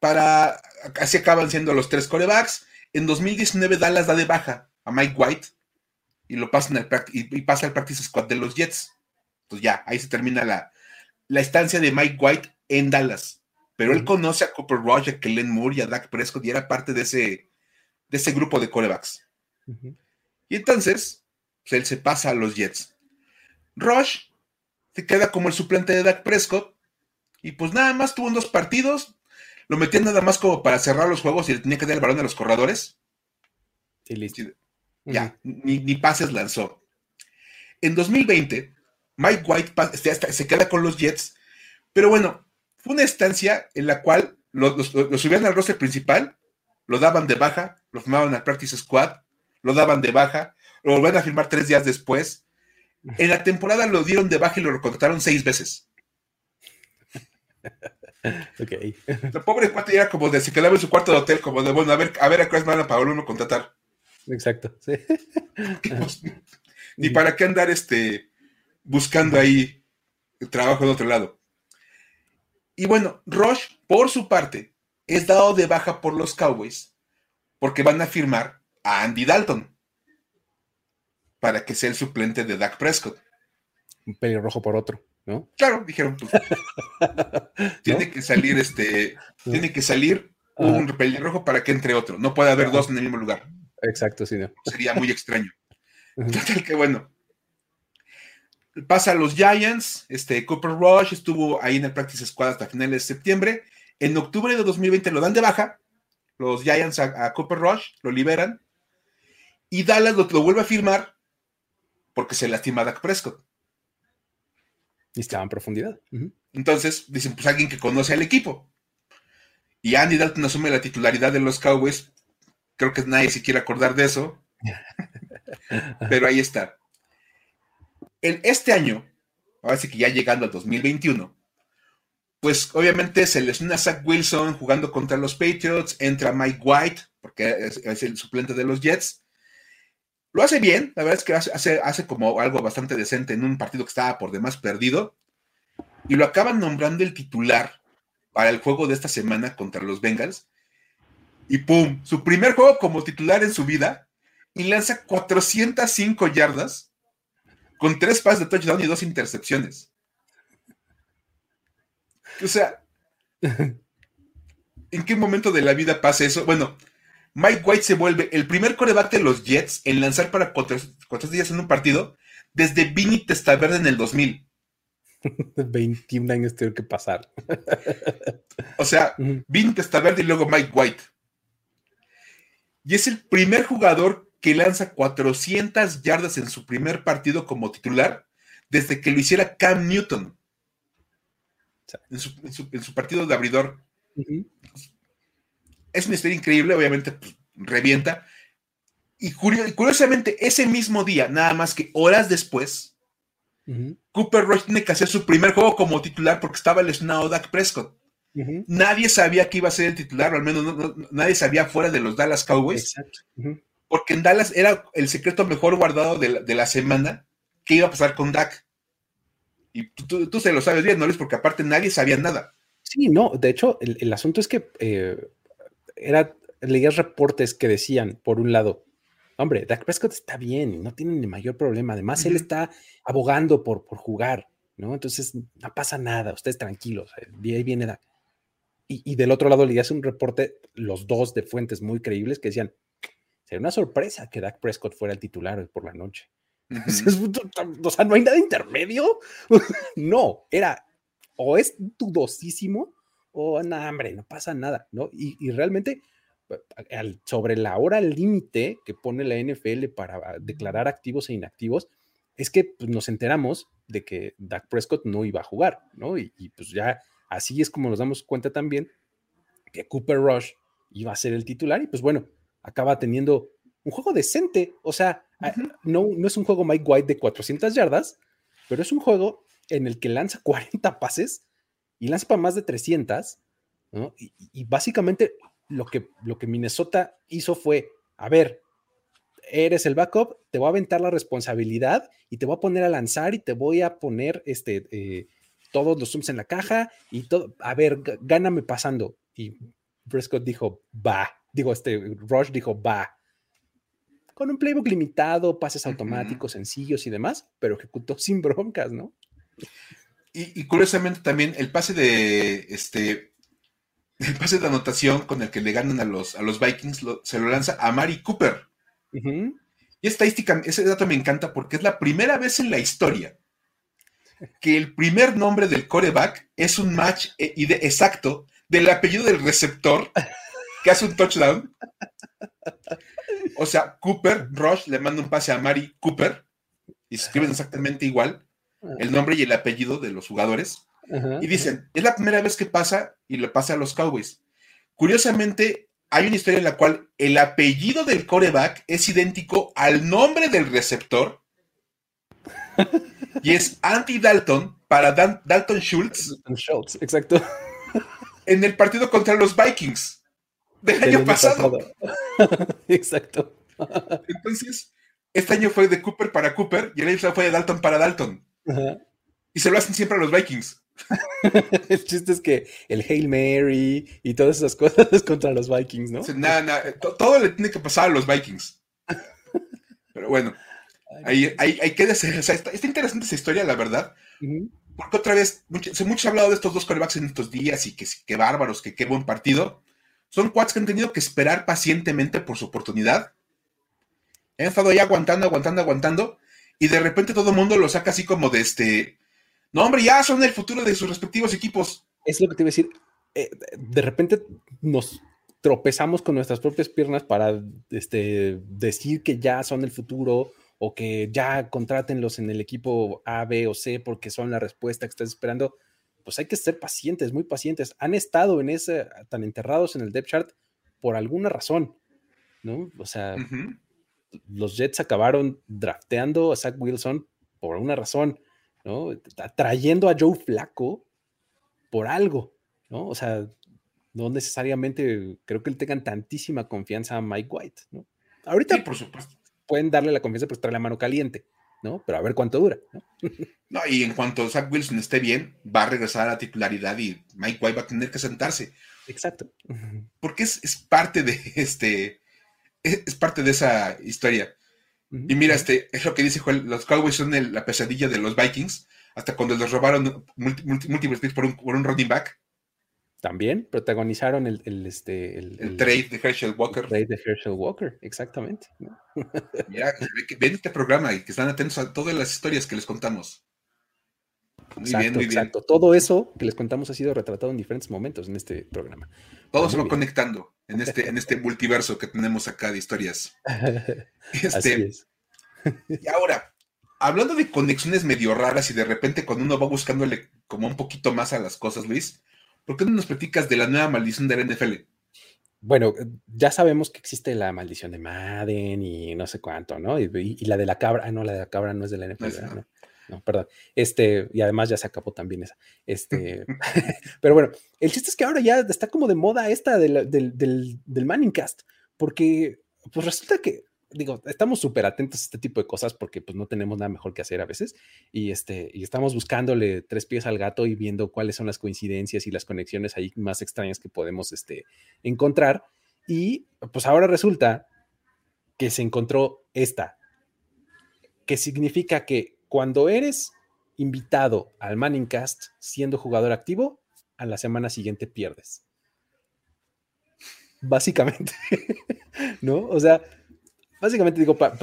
para así acaban siendo los tres corebacks. En 2019 Dallas da de baja a Mike White y lo pasan al y, pasa al practice squad de los Jets. Entonces ya, ahí se termina la, la estancia de Mike White en Dallas. Pero él conoce a Cooper Rush, a Kellen Moore y a Dak Prescott y era parte de ese, de ese grupo de corebacks. Y entonces, pues, él se pasa a los Jets. Rush se queda como el suplente de Dak Prescott y pues nada más tuvo dos partidos, lo metían nada más como para cerrar los juegos y le tenía que dar el balón a los corredores. Y listo. Ya, ni, pases lanzó. En 2020, Mike White se queda con los Jets, pero bueno, fue una estancia en la cual lo, subían al roster principal, lo daban de baja, lo firmaban al practice squad, lo daban de baja, lo volvían a firmar tres días después. En la temporada lo dieron de baja y lo recontrataron seis veces. ok. La pobre cuate era como de se quedaba en su cuarto de hotel, como de bueno, a ver, a ver a qué van a volverlo a contratar. Exacto, sí. Pues, ni para qué andar este buscando ahí el trabajo de otro lado. Y bueno, Rush, por su parte, es dado de baja por los Cowboys porque van a firmar a Andy Dalton para que sea el suplente de Dak Prescott. Un pelirrojo por otro, ¿no? Claro, dijeron, pues, tiene que salir este, tiene que salir un pelirrojo para que entre otro. No puede haber dos en el mismo lugar. Exacto, sí, no. Sería muy extraño. Total que bueno. Pasa a los Giants, este Cooper Rush estuvo ahí en el Practice Squad hasta finales de septiembre. En octubre de 2020 lo dan de baja, los Giants a, Cooper Rush, lo liberan, y Dallas lo, vuelve a firmar porque se lastima a Dak Prescott. Y estaba en profundidad. Entonces, dicen, pues alguien que conoce al equipo. Y Andy Dalton asume la titularidad de los Cowboys Creo que nadie se quiere acordar de eso. Pero ahí está. En este año, ahora sí que ya llegando al 2021, pues obviamente se lesiona a Zach Wilson jugando contra los Patriots, entra Mike White, porque es, el suplente de los Jets. Lo hace bien, la verdad es que hace, hace como algo bastante decente en un partido que estaba por demás perdido. Y lo acaban nombrando el titular para el juego de esta semana contra los Bengals y ¡pum! Su primer juego como titular en su vida y lanza 405 yardas con tres pases de touchdown y dos intercepciones. O sea, ¿en qué momento de la vida pasa eso? Bueno, Mike White se vuelve el primer coreback de los Jets en lanzar para cuatro, días en un partido desde Vinny Testaverde en el 2000. 21 años tiene que pasar. o sea, Vinny Testaverde y luego Mike White y es el primer jugador que lanza 400 yardas en su primer partido como titular desde que lo hiciera Cam Newton en su, partido de abridor. Es una historia increíble, obviamente pues, revienta. Y curiosamente, ese mismo día, nada más que horas después, Cooper Rush tiene que hacer su primer juego como titular porque estaba lesionado Dak Prescott. Nadie sabía que iba a ser el titular, o al menos nadie sabía fuera de los Dallas Cowboys. Porque en Dallas era el secreto mejor guardado de la, semana que iba a pasar con Dak. Y tú, se lo sabes bien, ¿no? Porque aparte nadie sabía nada. Sí, no, de hecho, el, asunto es que eh, era, leías reportes que decían, por un lado, hombre, Dak Prescott está bien, no tiene ni mayor problema. Además, él está abogando por, por jugar, ¿no? Entonces, no pasa nada, ustedes tranquilos, ahí viene Dak. Y, del otro lado hace un reporte, los dos de fuentes muy creíbles, que decían, sería una sorpresa que Dak Prescott fuera el titular por la noche. o sea, no hay nada intermedio. no, era o es dudosísimo o no, hombre, no pasa nada, ¿no? Y, realmente, sobre la hora límite que pone la NFL para declarar activos e inactivos, es que pues, nos enteramos de que Dak Prescott no iba a jugar, ¿no? y pues ya Así es como nos damos cuenta también que Cooper Rush iba a ser el titular y pues bueno, acaba teniendo un juego decente. O sea, no, no es un juego Mike White de 400 yardas, pero es un juego en el que lanza 40 pases y lanza para más de 300. Y, básicamente lo que, lo que Minnesota hizo fue, a ver, eres el backup, te voy a aventar la responsabilidad y te voy a poner a lanzar y te voy a poner este, eh, todos los zooms en la caja y todo, a ver, gáname pasando. Y Prescott dijo, va. Digo, este, Rush dijo, va. con un playbook limitado, pases automáticos, sencillos y demás, pero ejecutó sin broncas, ¿no? Y, curiosamente también el pase de este el pase de anotación con el que le ganan a los, a los Vikings se lo lanza a Mari Cooper. Y estadística, ese dato me encanta porque es la primera vez en la historia que el primer nombre del coreback es un match eh, exacto del apellido del receptor que hace un touchdown. O sea, Cooper, Rush le manda un pase a Mari Cooper y se escriben exactamente igual el nombre y el apellido de los jugadores. y dicen, es la primera vez que pasa y le pasa a los Cowboys. Curiosamente, hay una historia en la cual el apellido del coreback es idéntico al nombre del receptor y es Andy Dalton para Dalton Schultz. Dalton Schultz, exacto. En el partido contra los Vikings del, año, pasado. exacto. Entonces, este año fue de Cooper para Cooper y el año pasado fue de Dalton para Dalton. Y se lo hacen siempre a los Vikings. el chiste es que el Hail Mary y todas esas cosas es contra los Vikings, ¿no? Nada, nada, todo le tiene que pasar a los Vikings. Pero bueno, ahí, ahí, ahí queda. O sea, está, interesante esa historia, la verdad. Porque otra vez, mucho, se ha hablado de estos dos corebacks en estos días y que, que bárbaros, que qué buen partido. Son quads que han tenido que esperar pacientemente por su oportunidad. Han estado ahí aguantando, aguantando, aguantando. Y de repente todo el mundo lo saca así como de este no, hombre, ya son el futuro de sus respectivos equipos. Es lo que te iba a decir. Eh, de repente nos tropezamos con nuestras propias piernas para este, decir que ya son el futuro o que ya contrátenlos en el equipo A, B o C porque son la respuesta que estás esperando. Pues hay que ser pacientes, muy pacientes. Han estado en ese, tan enterrados en el depth chart por alguna razón, ¿no? O sea, los Jets acabaron drafteando a Zach Wilson por una razón. ¿no? Trayendo a Joe Flaco por algo, ¿no? O sea, no necesariamente creo que le tengan tantísima confianza a Mike White, ¿no? Ahorita, por supuesto, pueden darle la confianza por estar la mano caliente, ¿no? Pero a ver cuánto dura, ¿no? no, y en cuanto Zach Wilson esté bien, va a regresar a la titularidad y Mike White va a tener que sentarse. Exacto. Porque es, es parte de este, es, parte de esa historia. Y mira, este, es lo que dice Joel, los Cowboys son la pesadilla de los Vikings, hasta cuando les robaron múltiples picks por un, por un running back. También protagonizaron el, el este, el, trade de Herschel Walker. El trade de Herschel Walker, exactamente. Mira, ven este programa y que están atentos a todas las historias que les contamos. Muy bien, muy exacto. Todo eso que les contamos ha sido retratado en diferentes momentos en este programa. Todo se va conectando en este, en este multiverso que tenemos acá de historias. Este, y ahora, hablando de conexiones medio raras y de repente cuando uno va buscándole como un poquito más a las cosas, Luis, ¿por qué no nos platicas de la nueva maldición de la NFL? Bueno, ya sabemos que existe la maldición de Madden y no sé cuánto, ¿no? Y, la de la cabra, ah, no, la de la cabra no es de la NFL, ¿no? no, perdón. Este, y además ya se acabó también esa. Este, pero bueno, el chiste es que ahora ya está como de moda esta del, del, del, del Manningcast, porque pues resulta que, digo, estamos súper atentos a este tipo de cosas porque pues no tenemos nada mejor que hacer a veces y, este, y estamos buscándole tres pies al gato y viendo cuáles son las coincidencias y las conexiones ahí más extrañas que podemos este, encontrar. Y pues ahora resulta que se encontró esta, que significa que cuando eres invitado al Manning Cast siendo jugador activo, a la semana siguiente pierdes. Básicamente, ¿no? O sea, básicamente digo, para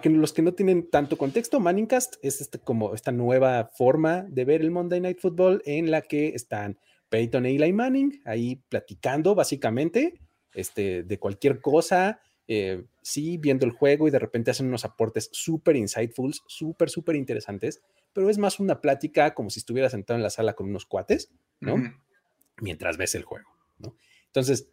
que los que no tienen tanto contexto, Manningcast es este, como esta nueva forma de ver el Monday Night Football en la que están Peyton e Eli Manning ahí platicando básicamente este, de cualquier cosa, eh, sí, viendo el juego y de repente hacen unos aportes súper insightful, súper, súper interesantes, pero es más una plática como si estuviera sentado en la sala con unos cuates, ¿no? Mientras ves el juego, ¿no? Entonces,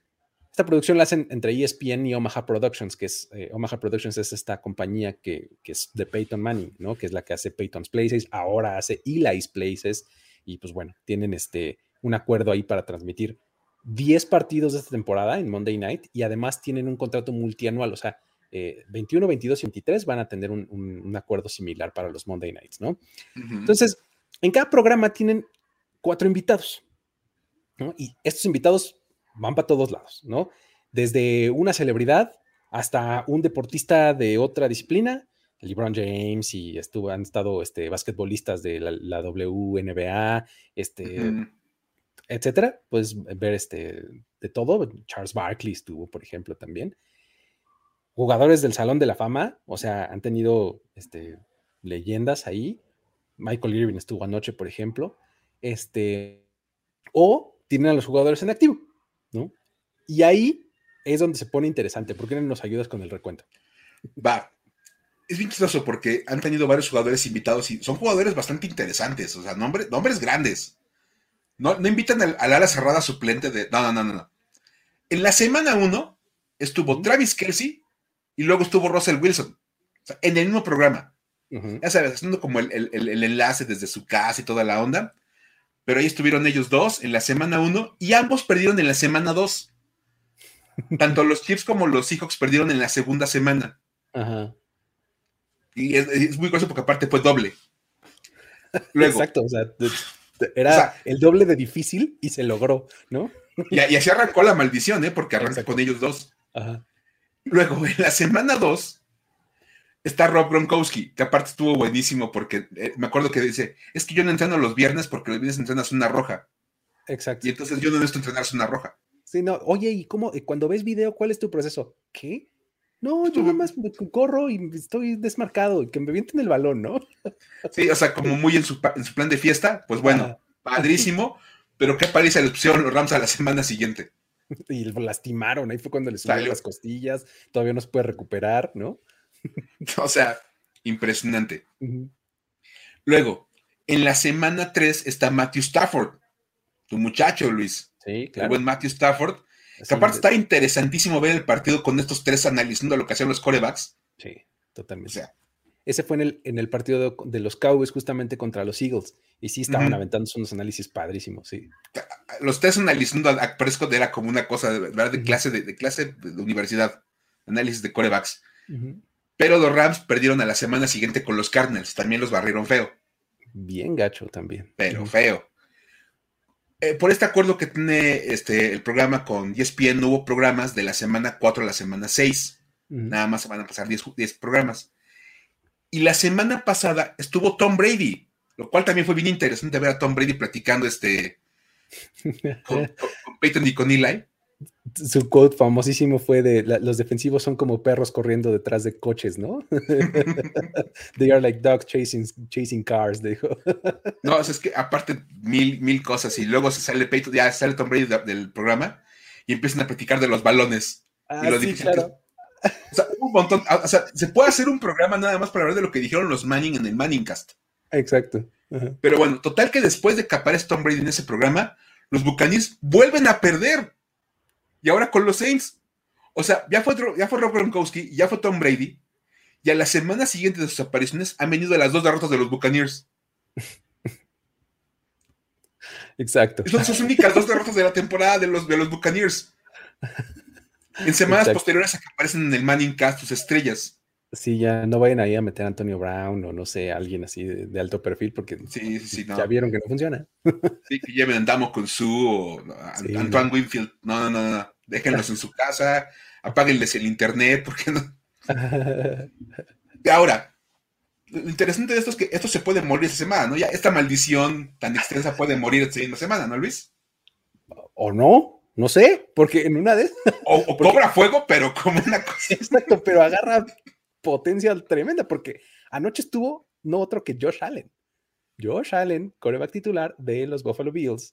esta producción la hacen entre ESPN y Omaha Productions, que es, eh, Omaha Productions es esta compañía que, que, es de Peyton Manning, ¿no? Que es la que hace Peyton's Places, ahora hace Eli's Places, y pues bueno, tienen este, un acuerdo ahí para transmitir 10 partidos de esta temporada en Monday Night y además tienen un contrato multianual, o sea, 21, eh, 22 y 23 van a tener un, acuerdo similar para los Monday Nights, ¿no? Entonces, en cada programa tienen cuatro invitados, ¿no? Y estos invitados van para todos lados, ¿no? Desde una celebridad hasta un deportista de otra disciplina, LeBron James y estuvo, han estado este, basquetbolistas de la, WNBA, este, etcétera. Pues ver este, de todo. Charles Barkley estuvo, por ejemplo, también. Jugadores del Salón de la Fama, o sea, han tenido este, leyendas ahí. Michael Irving estuvo anoche, por ejemplo. Este, o tienen a los jugadores en activo, ¿no? Y ahí es donde se pone interesante. ¿Por qué no nos ayudas con el recuento? Va. Es bien chistoso porque han tenido varios jugadores invitados y son jugadores bastante interesantes, o sea, nombres, nombres grandes. No, no invitan al, ala cerrada suplente de. No, no, no, no. En la semana 1 estuvo Travis Kelsey y luego estuvo Russell Wilson. O sea, en el mismo programa. Ya sabes, haciendo como el, el, enlace desde su casa y toda la onda. Pero ahí estuvieron ellos dos en la semana 1 y ambos perdieron en la semana 2. Tanto los Chiefs como los Seahawks perdieron en la segunda semana. Ajá. Y es, muy curioso porque aparte fue doble. Exacto, o sea, era el doble de difícil y se logró, ¿no? Y, así arrancó la maldición, ¿eh? Porque arranca con ellos dos. Ajá. Luego, en la semana 2, está Rob Gronkowski, que aparte estuvo buenísimo porque eh, me acuerdo que dice, es que yo no entreno los viernes porque los viernes entrenas una roja. Exacto. Y entonces yo no necesito entrenar una roja. Sí, no, oye, ¿y cómo? Cuando ves video, ¿cuál es tu proceso? ¿Qué? No, yo nada más corro y estoy desmarcado y que me vienten el balón, ¿no? Sí, o sea, como muy en su, plan de fiesta, pues bueno, padrísimo, pero qué parece la opción los Rams a la semana siguiente. Y lo lastimaron, ahí fue cuando le subieron las costillas, todavía no se puede recuperar, ¿no? O sea, impresionante. Luego, en la semana 3 está Matthew Stafford, tu muchacho, Luis. Sí, claro. El buen Matthew Stafford. Que aparte está interesantísimo ver el partido con estos tres analizando lo que hacían los corebacks. Sí, totalmente. O sea, ese fue en el, en el partido de, los Cowboys justamente contra los Eagles. Y sí estaban aventando unos análisis padrísimos, sí. Los tres analizando a Prescott era como una cosa de, ¿verdad? de clase de, clase de universidad, análisis de corebacks. Pero los Rams perdieron a la semana siguiente con los Cardinals, también los barrieron feo. Bien gacho también. Pero feo. Eh, por este acuerdo que tiene este, el programa con ESPN, no hubo programas de la semana 4 a la semana 6. Nada más se van a pasar 10, programas. Y la semana pasada estuvo Tom Brady, lo cual también fue bien interesante ver a Tom Brady platicando este, con, con Peyton y con Eli su quote famosísimo fue de los defensivos son como perros corriendo detrás de coches, ¿no? They are like dogs chasing, chasing cars, dijo. no, es que aparte mil, mil cosas y luego se sale Peyton, ya sale Tom Brady del programa y empiezan a platicar de los balones. Ah, sí, claro. o sea, un montón, o sea, se puede hacer un programa nada más para hablar de lo que dijeron los Manning en el Manningcast. Exacto. Pero bueno, total que después de que aparece Tom Brady en ese programa, los Buccaneers vuelven a perder y ahora con los Saints. O sea, ya fue, ya fue Rob Gronkowski, ya fue Tom Brady, y a la semana siguiente de sus apariciones han venido las dos derrotas de los Buccaneers. Exacto. Son sus únicas dos derrotas de la temporada de los, de los Buccaneers. En semanas posteriores a que aparecen en el Manning Cast sus estrellas. Sí, ya no vayan ahí a meter a Antonio Brown o no sé, alguien así de, alto perfil, porque sí, sí, ya vieron que no funciona. Sí, que lleven Andamo con su o Antoine Winfield. No, no, no, Déjenlos en su casa, apáguenles el internet, porque no. Ahora, lo interesante de esto es que esto se puede morir esa semana, ¿no? Ya esta maldición tan extensa puede morir esta misma semana, ¿no, Luis? O no, no sé, porque en una de O, cobra fuego, pero como una cosa. Exacto, pero agarra potencia tremenda, porque anoche estuvo no otro que Josh Allen. Josh Allen, coreback titular de los Buffalo Bills,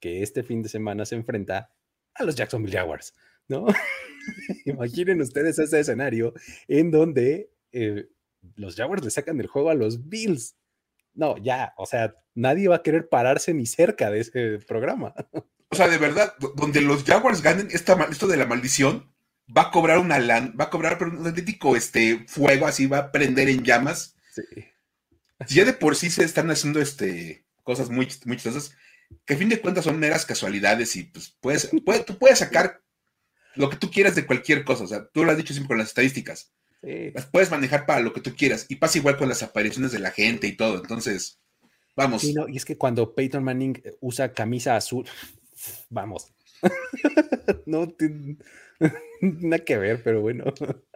que este fin de semana se enfrenta a los Jacksonville Jaguars, ¿no? Imaginen ustedes ese escenario en donde eh, los Jaguars le sacan del juego a los Bills. No, ya, o sea, nadie va a querer pararse ni cerca de ese programa. O sea, de verdad, donde los Jaguars ganen esta, esto de la maldición, va a cobrar una lan, va a cobrar un auténtico este, fuego, así va a prender en llamas. Sí. Si ya de por sí se están haciendo este, cosas muy, muy chistosas, que a fin de cuentas son meras casualidades y pues puedes, tú puedes sacar lo que tú quieras de cualquier cosa. O sea, tú lo has dicho siempre con las estadísticas. Las puedes manejar para lo que tú quieras. Y pasa igual con las apariciones de la gente y todo. Entonces, vamos. y es que cuando Peyton Manning usa camisa azul, vamos. no tiene nada que ver, pero bueno.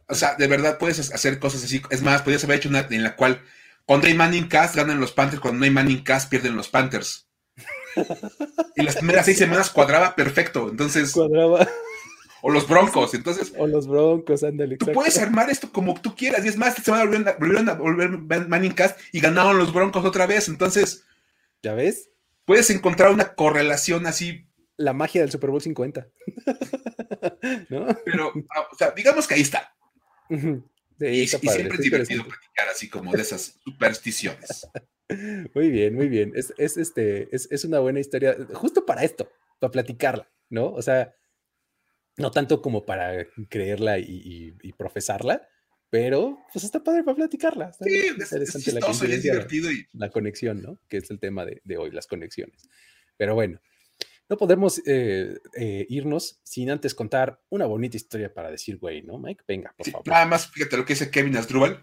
O sea, de verdad puedes hacer cosas así. Es más, podrías haber hecho una en la cual cuando hay Manning Cast ganan los Panthers, cuando no hay Manning Cast pierden los Panthers. Y las primeras seis semanas cuadraba perfecto. Entonces. Cuadraba. O los Broncos, entonces. O los Broncos, ándale. Tú puedes armar esto como tú quieras. Y es más, esta semana volvieron a, volver Manning Cast y ganaron los Broncos otra vez. Entonces. ¿Ya ves? Puedes encontrar una correlación así. La magia del Super Bowl 50. ¿No? Pero, ah, o sea, digamos que ahí está. y, siempre es divertido platicar así como de esas supersticiones. Muy bien, muy bien. Es, este, es, una buena historia, justo para esto, para platicarla, ¿no? O sea, no tanto como para creerla y, profesarla, pero pues está padre para platicarla. sí, es, interesante la, es divertido y... la conexión, ¿no? Que es el tema de, de hoy, las conexiones. Pero bueno, no podemos eh, eh, irnos sin antes contar una bonita historia para decir, güey, ¿no, Mike? Venga, por favor. Nada más, fíjate lo que dice Kevin Asdrubal.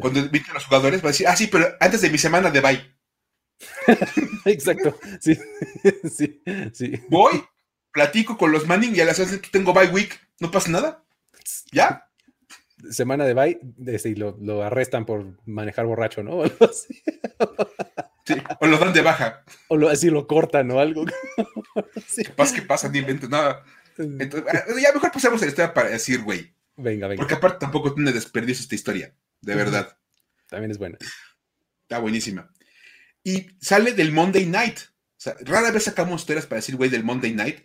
Cuando invita a los jugadores, va a decir, ah, sí, pero antes de mi semana de bye. Exacto, sí, sí, sí. Voy, platico con los Manning y a las veces tengo bye week, no pasa nada. ¿Ya? Semana de bye, este, y lo, lo arrestan por manejar borracho, ¿no? o lo dan de baja. O lo, así lo cortan o algo. Sí. Capaz que pasa, ni inventes nada. Entonces, ah, ya mejor pasemos a la historia para decir, güey. Venga, venga. Porque aparte tampoco tiene desperdicio esta historia, de verdad. También es buena. Está buenísima. Y sale del Monday Night. O sea, rara vez sacamos historias para decir, güey, del Monday Night,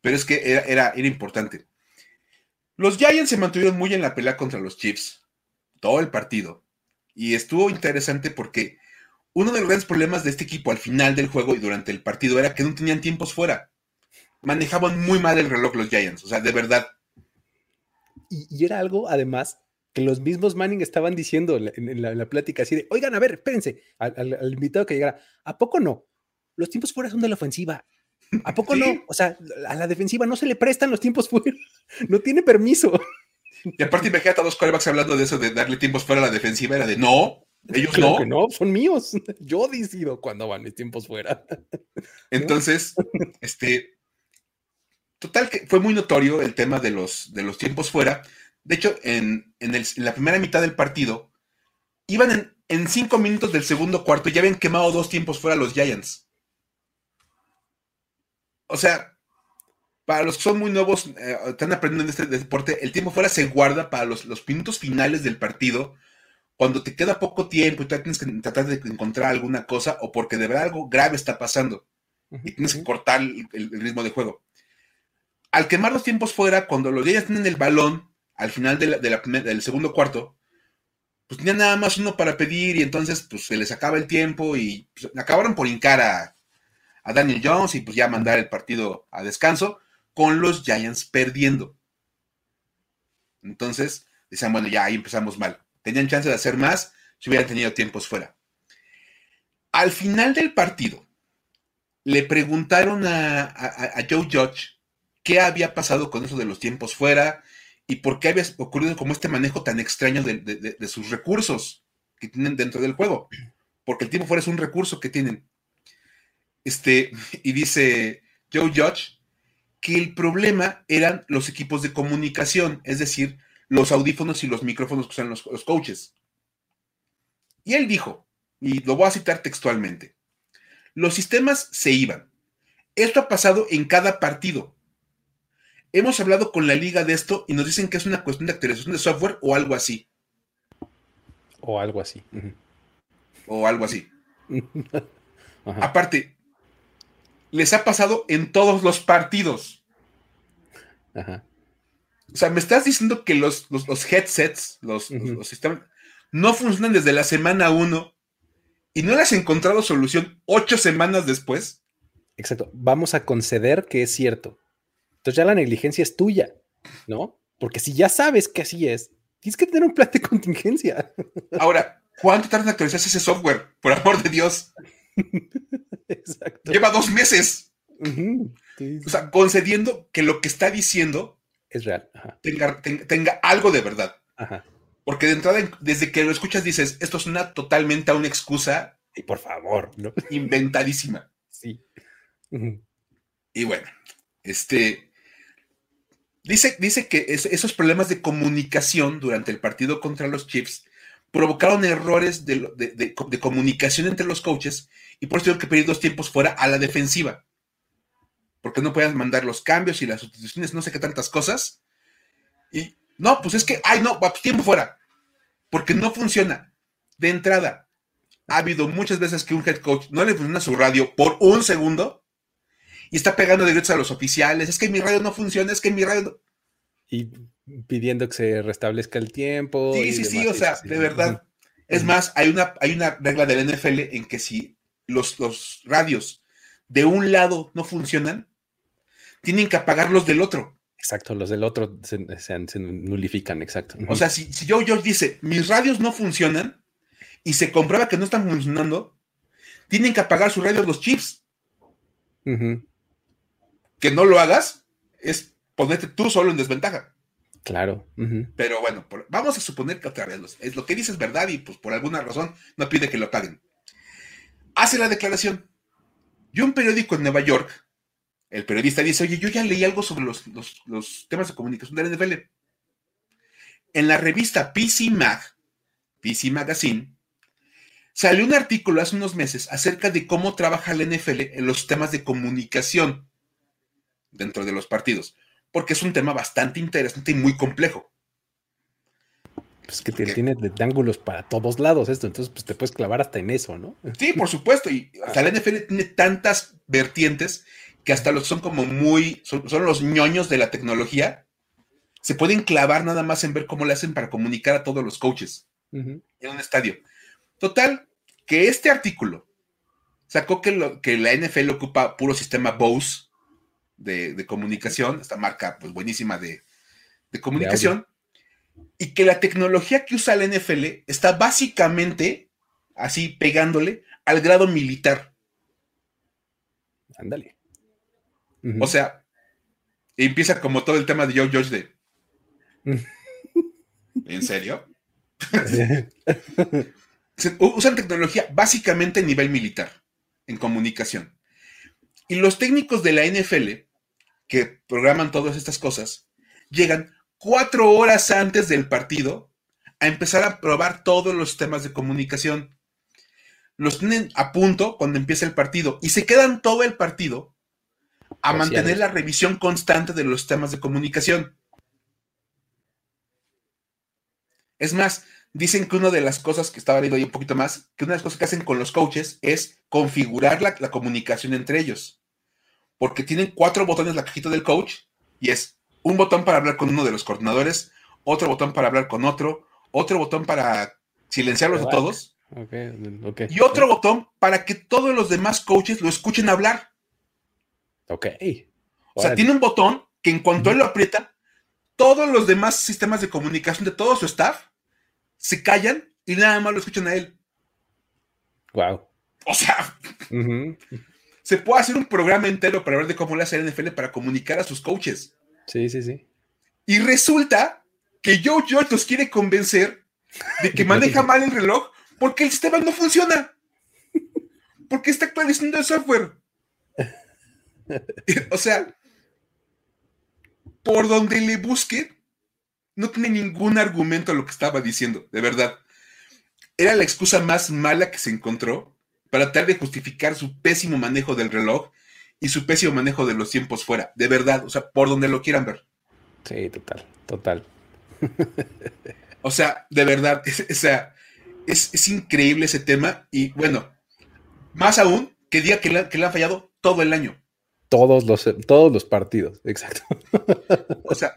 pero es que era, era, era importante. Los Giants se mantuvieron muy en la pelea contra los Chiefs, todo el partido. Y estuvo interesante porque uno de los grandes problemas de este equipo al final del juego y durante el partido era que no tenían tiempos fuera. Manejaban muy mal el reloj los Giants, o sea, de verdad. Y, era algo, además, que los mismos Manning estaban diciendo en la, plática así de, oigan, a ver, espérense, al, invitado que llegara, ¿a poco no? Los tiempos fuera son de la ofensiva. ¿A poco no? O sea, a la defensiva no se le prestan los tiempos fuera. No tiene permiso. Y aparte imagínate a dos quarterbacks hablando de eso, de darle tiempos fuera a la defensiva, era de no, ellos no. no, son míos. Yo decido cuándo van mis tiempos fuera. Entonces, este, total que fue muy notorio el tema de los, de los tiempos fuera. De hecho, en, la primera mitad del partido, iban en, cinco minutos del segundo cuarto y ya habían quemado dos tiempos fuera los Giants. O sea, para los que son muy nuevos, eh, están aprendiendo en este deporte, el tiempo fuera se guarda para los, los minutos finales del partido cuando te queda poco tiempo y tú tienes que tratar de encontrar alguna cosa o porque de verdad algo grave está pasando y tienes que cortar el, ritmo de juego. Al quemar los tiempos fuera, cuando los Giants tienen el balón al final del segundo cuarto, pues tenían nada más uno para pedir y entonces pues se les acaba el tiempo y pues, acabaron por hincar a, a Daniel Jones y pues ya mandar el partido a descanso con los Giants perdiendo. Entonces, decían, bueno, ya ahí empezamos mal tenían chance de hacer más si hubieran tenido tiempos fuera. Al final del partido, le preguntaron a, Joe Judge qué había pasado con eso de los tiempos fuera y por qué había ocurrido como este manejo tan extraño de, sus recursos que tienen dentro del juego. Porque el tiempo fuera es un recurso que tienen. Este, y dice Joe Judge que el problema eran los equipos de comunicación, es decir, los audífonos y los micrófonos que usan los, coaches. Y él dijo, y lo voy a citar textualmente, los sistemas se iban. Esto ha pasado en cada partido. Hemos hablado con la liga de esto y nos dicen que es una cuestión de actualización de software o algo así. O algo así. O algo así. Aparte, les ha pasado en todos los partidos. Ajá. O sea, me estás diciendo que los, headsets, los, sistemas, no funcionan desde la semana 1 y no le has encontrado solución ocho semanas después. Exacto. Vamos a conceder que es cierto. Entonces ya la negligencia es tuya, ¿no? Porque si ya sabes que así es, tienes que tener un plan de contingencia. Ahora, ¿cuánto tarda en actualizarse ese software? Por amor de Dios. Exacto. Lleva dos meses. O sea, concediendo que lo que está diciendo es real. Tenga, algo de verdad. Porque de entrada, desde que lo escuchas, dices, esto es una totalmente una excusa. Y por favor, Inventadísima. Sí. Y bueno, este. Dice, dice que esos problemas de comunicación durante el partido contra los Chiefs provocaron errores de, comunicación entre los coaches y por eso tuvieron que pedir dos tiempos fuera a la defensiva. Porque no podían mandar los cambios y las sustituciones, no sé qué tantas cosas. Y no, pues es que, ay, no, pues tiempo fuera. Porque no funciona. De entrada, ha habido muchas veces que un head coach no le funciona su radio por un segundo y está pegando derechos a los oficiales. Es que mi radio no funciona, es que mi radio no... Y pidiendo que se restablezca el tiempo. Sí, sí, sí, o sea, de verdad. Es más, hay una, hay una regla del NFL en que si los, los radios de un lado no funcionan, tienen que apagar los del otro. Exacto, los del otro se, nulifican, exacto. O sea, si, si yo, yo dice, mis radios no funcionan y se comprueba que no están funcionando, tienen que apagar sus radios los chips. Que no lo hagas es ponerte tú solo en desventaja. Claro. Pero bueno, vamos a suponer que otra vez es lo que dices es verdad y pues por alguna razón no pide que lo paguen. Hace la declaración. Y un periódico en Nueva York, el periodista dice, oye, yo ya leí algo sobre los, los temas de comunicación de la NFL. En la revista PC Mag, PC Magazine, salió un artículo hace unos meses acerca de cómo trabaja la NFL en los temas de comunicación dentro de los partidos porque es un tema bastante interesante y muy complejo. Pues que tiene de ángulos para todos lados esto, entonces pues te puedes clavar hasta en eso, ¿no? Sí, por supuesto, y hasta la NFL tiene tantas vertientes que hasta los son como muy, son, los ñoños de la tecnología, se pueden clavar nada más en ver cómo le hacen para comunicar a todos los coaches en un estadio. Total, que este artículo sacó que, lo, que la NFL ocupa puro sistema Bose, de, comunicación, esta marca pues buenísima de, comunicación, y que la tecnología que usa la NFL está básicamente así pegándole al grado militar. Ándale. O sea, empieza como todo el tema de Joe George de... ¿En serio? Usan tecnología básicamente a nivel militar, en comunicación. Y los técnicos de la NFL que programan todas estas cosas, llegan cuatro horas antes del partido a empezar a probar todos los temas de comunicación. Los tienen a punto cuando empieza el partido y se quedan todo el partido a mantener la revisión constante de los temas de comunicación. Es más, dicen que una de las cosas que estaba leyendo ahí un poquito más, que una de las cosas que hacen con los coaches es configurar la, la comunicación entre ellos porque tienen cuatro botones la cajita del coach y es un botón para hablar con uno de los coordinadores, otro botón para hablar con otro, otro botón para silenciarlos a todos y otro botón para que todos los demás coaches lo escuchen hablar. Ok. O sea, tiene un botón que en cuanto él lo aprieta, todos los demás sistemas de comunicación de todo su staff se callan y nada más lo escuchan a él. Wow. O sea, se puede hacer un programa entero para ver de cómo le hace el NFL para comunicar a sus coaches. Sí, sí, sí. Y resulta que Joe George nos quiere convencer de que maneja mal el reloj porque el sistema no funciona. Porque está actualizando el software. o sea, por donde le busque, no tiene ningún argumento a lo que estaba diciendo, de verdad. Era la excusa más mala que se encontró para tratar de justificar su pésimo manejo del reloj y su pésimo manejo de los tiempos fuera. De verdad, o sea, por donde lo quieran ver. Sí, total, total. o sea, de verdad, es, sea, es, increíble ese tema y bueno, más aún que diga que le, que le han fallado todo el año. Todos los, todos los partidos, exacto. o sea,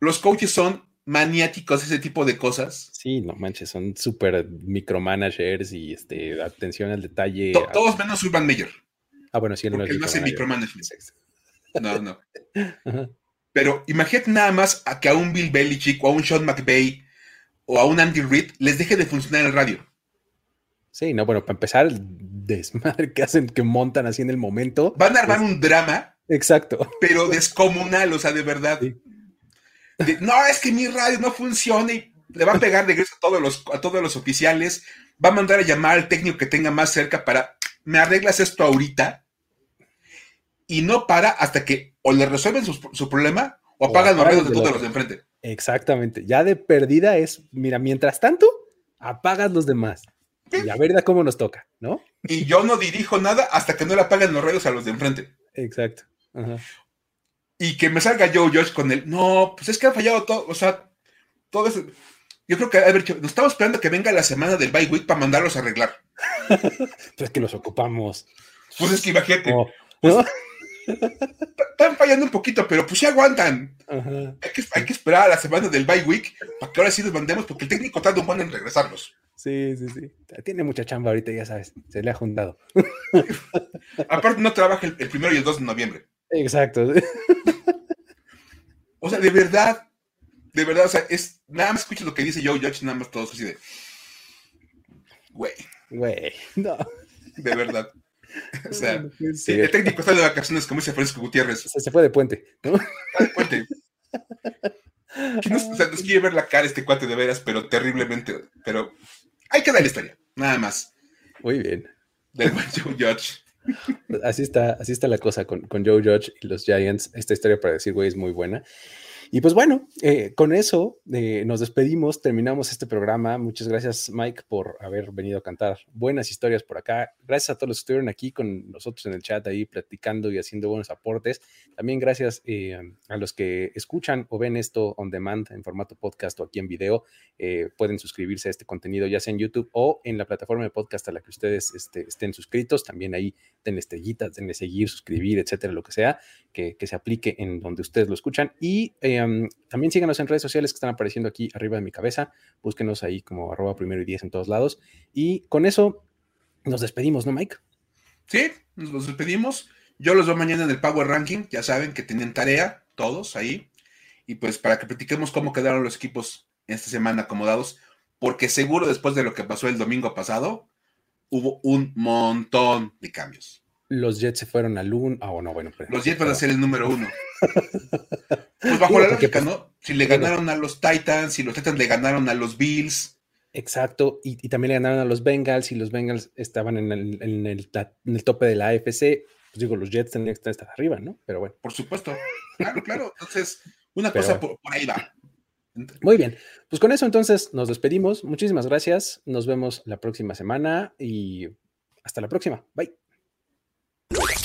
los coaches son maniáticos ese tipo de cosas. Sí, no manches, son súper micromanagers y este, atención al detalle. todos menos Urban Meyer. Ah, bueno, sí, él no es hace micromanagement. No, no. Pero imagínate nada más a que a un Bill Belichick o a un Sean McVay o a un Andy Reid les deje de funcionar el radio. Sí, no, bueno, para empezar, el desmadre que hacen, que montan así en el momento. Van a armar un drama. Exacto. Pero descomunal, o sea, de verdad no, es que mi radio no funciona y le va a pegar de a todos los, a todos los oficiales, va a mandar a llamar al técnico que tenga más cerca para, me arreglas esto ahorita, y no para hasta que o le resuelven su, problema O apagan los radios de todos los de enfrente. Exactamente. Ya de perdida es, mira, mientras tanto, apagas los demás. Y a ver cómo nos toca, ¿no? Y yo no dirijo nada hasta que no le apaguen los radios a los de enfrente. Exacto. Y que me salga Joe Josh con él. No, pues es que han fallado todo. O sea, todo eso. Yo creo que, a ver, nos estamos esperando que venga la semana del bye week para mandarlos a arreglar. Pero es que los ocupamos. Pues es que imagínate. Pues, están fallando un poquito, pero pues sí aguantan. Hay, que, hay, que, esperar a la semana del bye week para que ahora sí los mandemos, porque el técnico tarda un buen en regresarlos. Sí, sí, sí. Tiene mucha chamba ahorita, ya sabes. Se le ha juntado. Aparte, no trabaja el, primero y el 2 de noviembre. Exacto. o sea, de verdad, de verdad, o sea, es, nada más escuchas lo que dice Joe Judge, nada más todos así de. Güey. Güey, no. De verdad. O sea, el técnico está de vacaciones, como dice Francisco Gutiérrez. Se, fue de puente, ¿no? de puente. No, o sea, nos quiere ver la cara este cuate de veras, pero terriblemente. Pero hay que dar la historia, nada más. Muy bien. Del buen Joe Judge. Así está, así está la cosa con, con Joe Judge y los Giants. Esta historia para decir, güey, es muy buena. Y pues bueno, eh, con eso eh, nos despedimos, terminamos este programa. Muchas gracias, Mike, por haber venido a cantar buenas historias por acá. Gracias a todos los que estuvieron aquí con nosotros en el chat ahí platicando y haciendo buenos aportes. También gracias eh, a los que escuchan o ven esto on demand en formato podcast o aquí en video. pueden suscribirse a este contenido ya sea en YouTube o en la plataforma de podcast a la que ustedes este, estén suscritos. También ahí denle estrellitas, denle seguir, suscribir, etcétera, lo que sea, que, que se aplique en donde ustedes lo escuchan. Y Em, también síganos en redes sociales que están apareciendo aquí arriba de mi cabeza. Búsquenos ahí como arroba primero y diez en todos lados. Y con eso nos despedimos, ¿no, Mike? Sí, nos despedimos. Yo los veo mañana en el Power Ranking. Ya saben que tienen tarea todos ahí. Y pues para que platiquemos cómo quedaron los equipos esta semana acomodados. Porque seguro después de lo que pasó el domingo pasado, hubo un montón de cambios. Los Jets se fueron al 1. Ah, no, bueno. los Jets van a ser el número uno. pues bajo la lógica, pues, ¿no? Si le ganaron a los Titans, si los Titans le ganaron a los Bills. Exacto, y, también le ganaron a los Bengals, y los Bengals estaban en el, en el, tope de la AFC. Pues digo, los Jets tendrían que estar arriba, ¿no? Pero bueno. Por supuesto. Claro, claro. Entonces, una cosa por ahí va. Muy bien, pues con eso entonces nos despedimos. Muchísimas gracias. Nos vemos la próxima semana y hasta la próxima. Bye.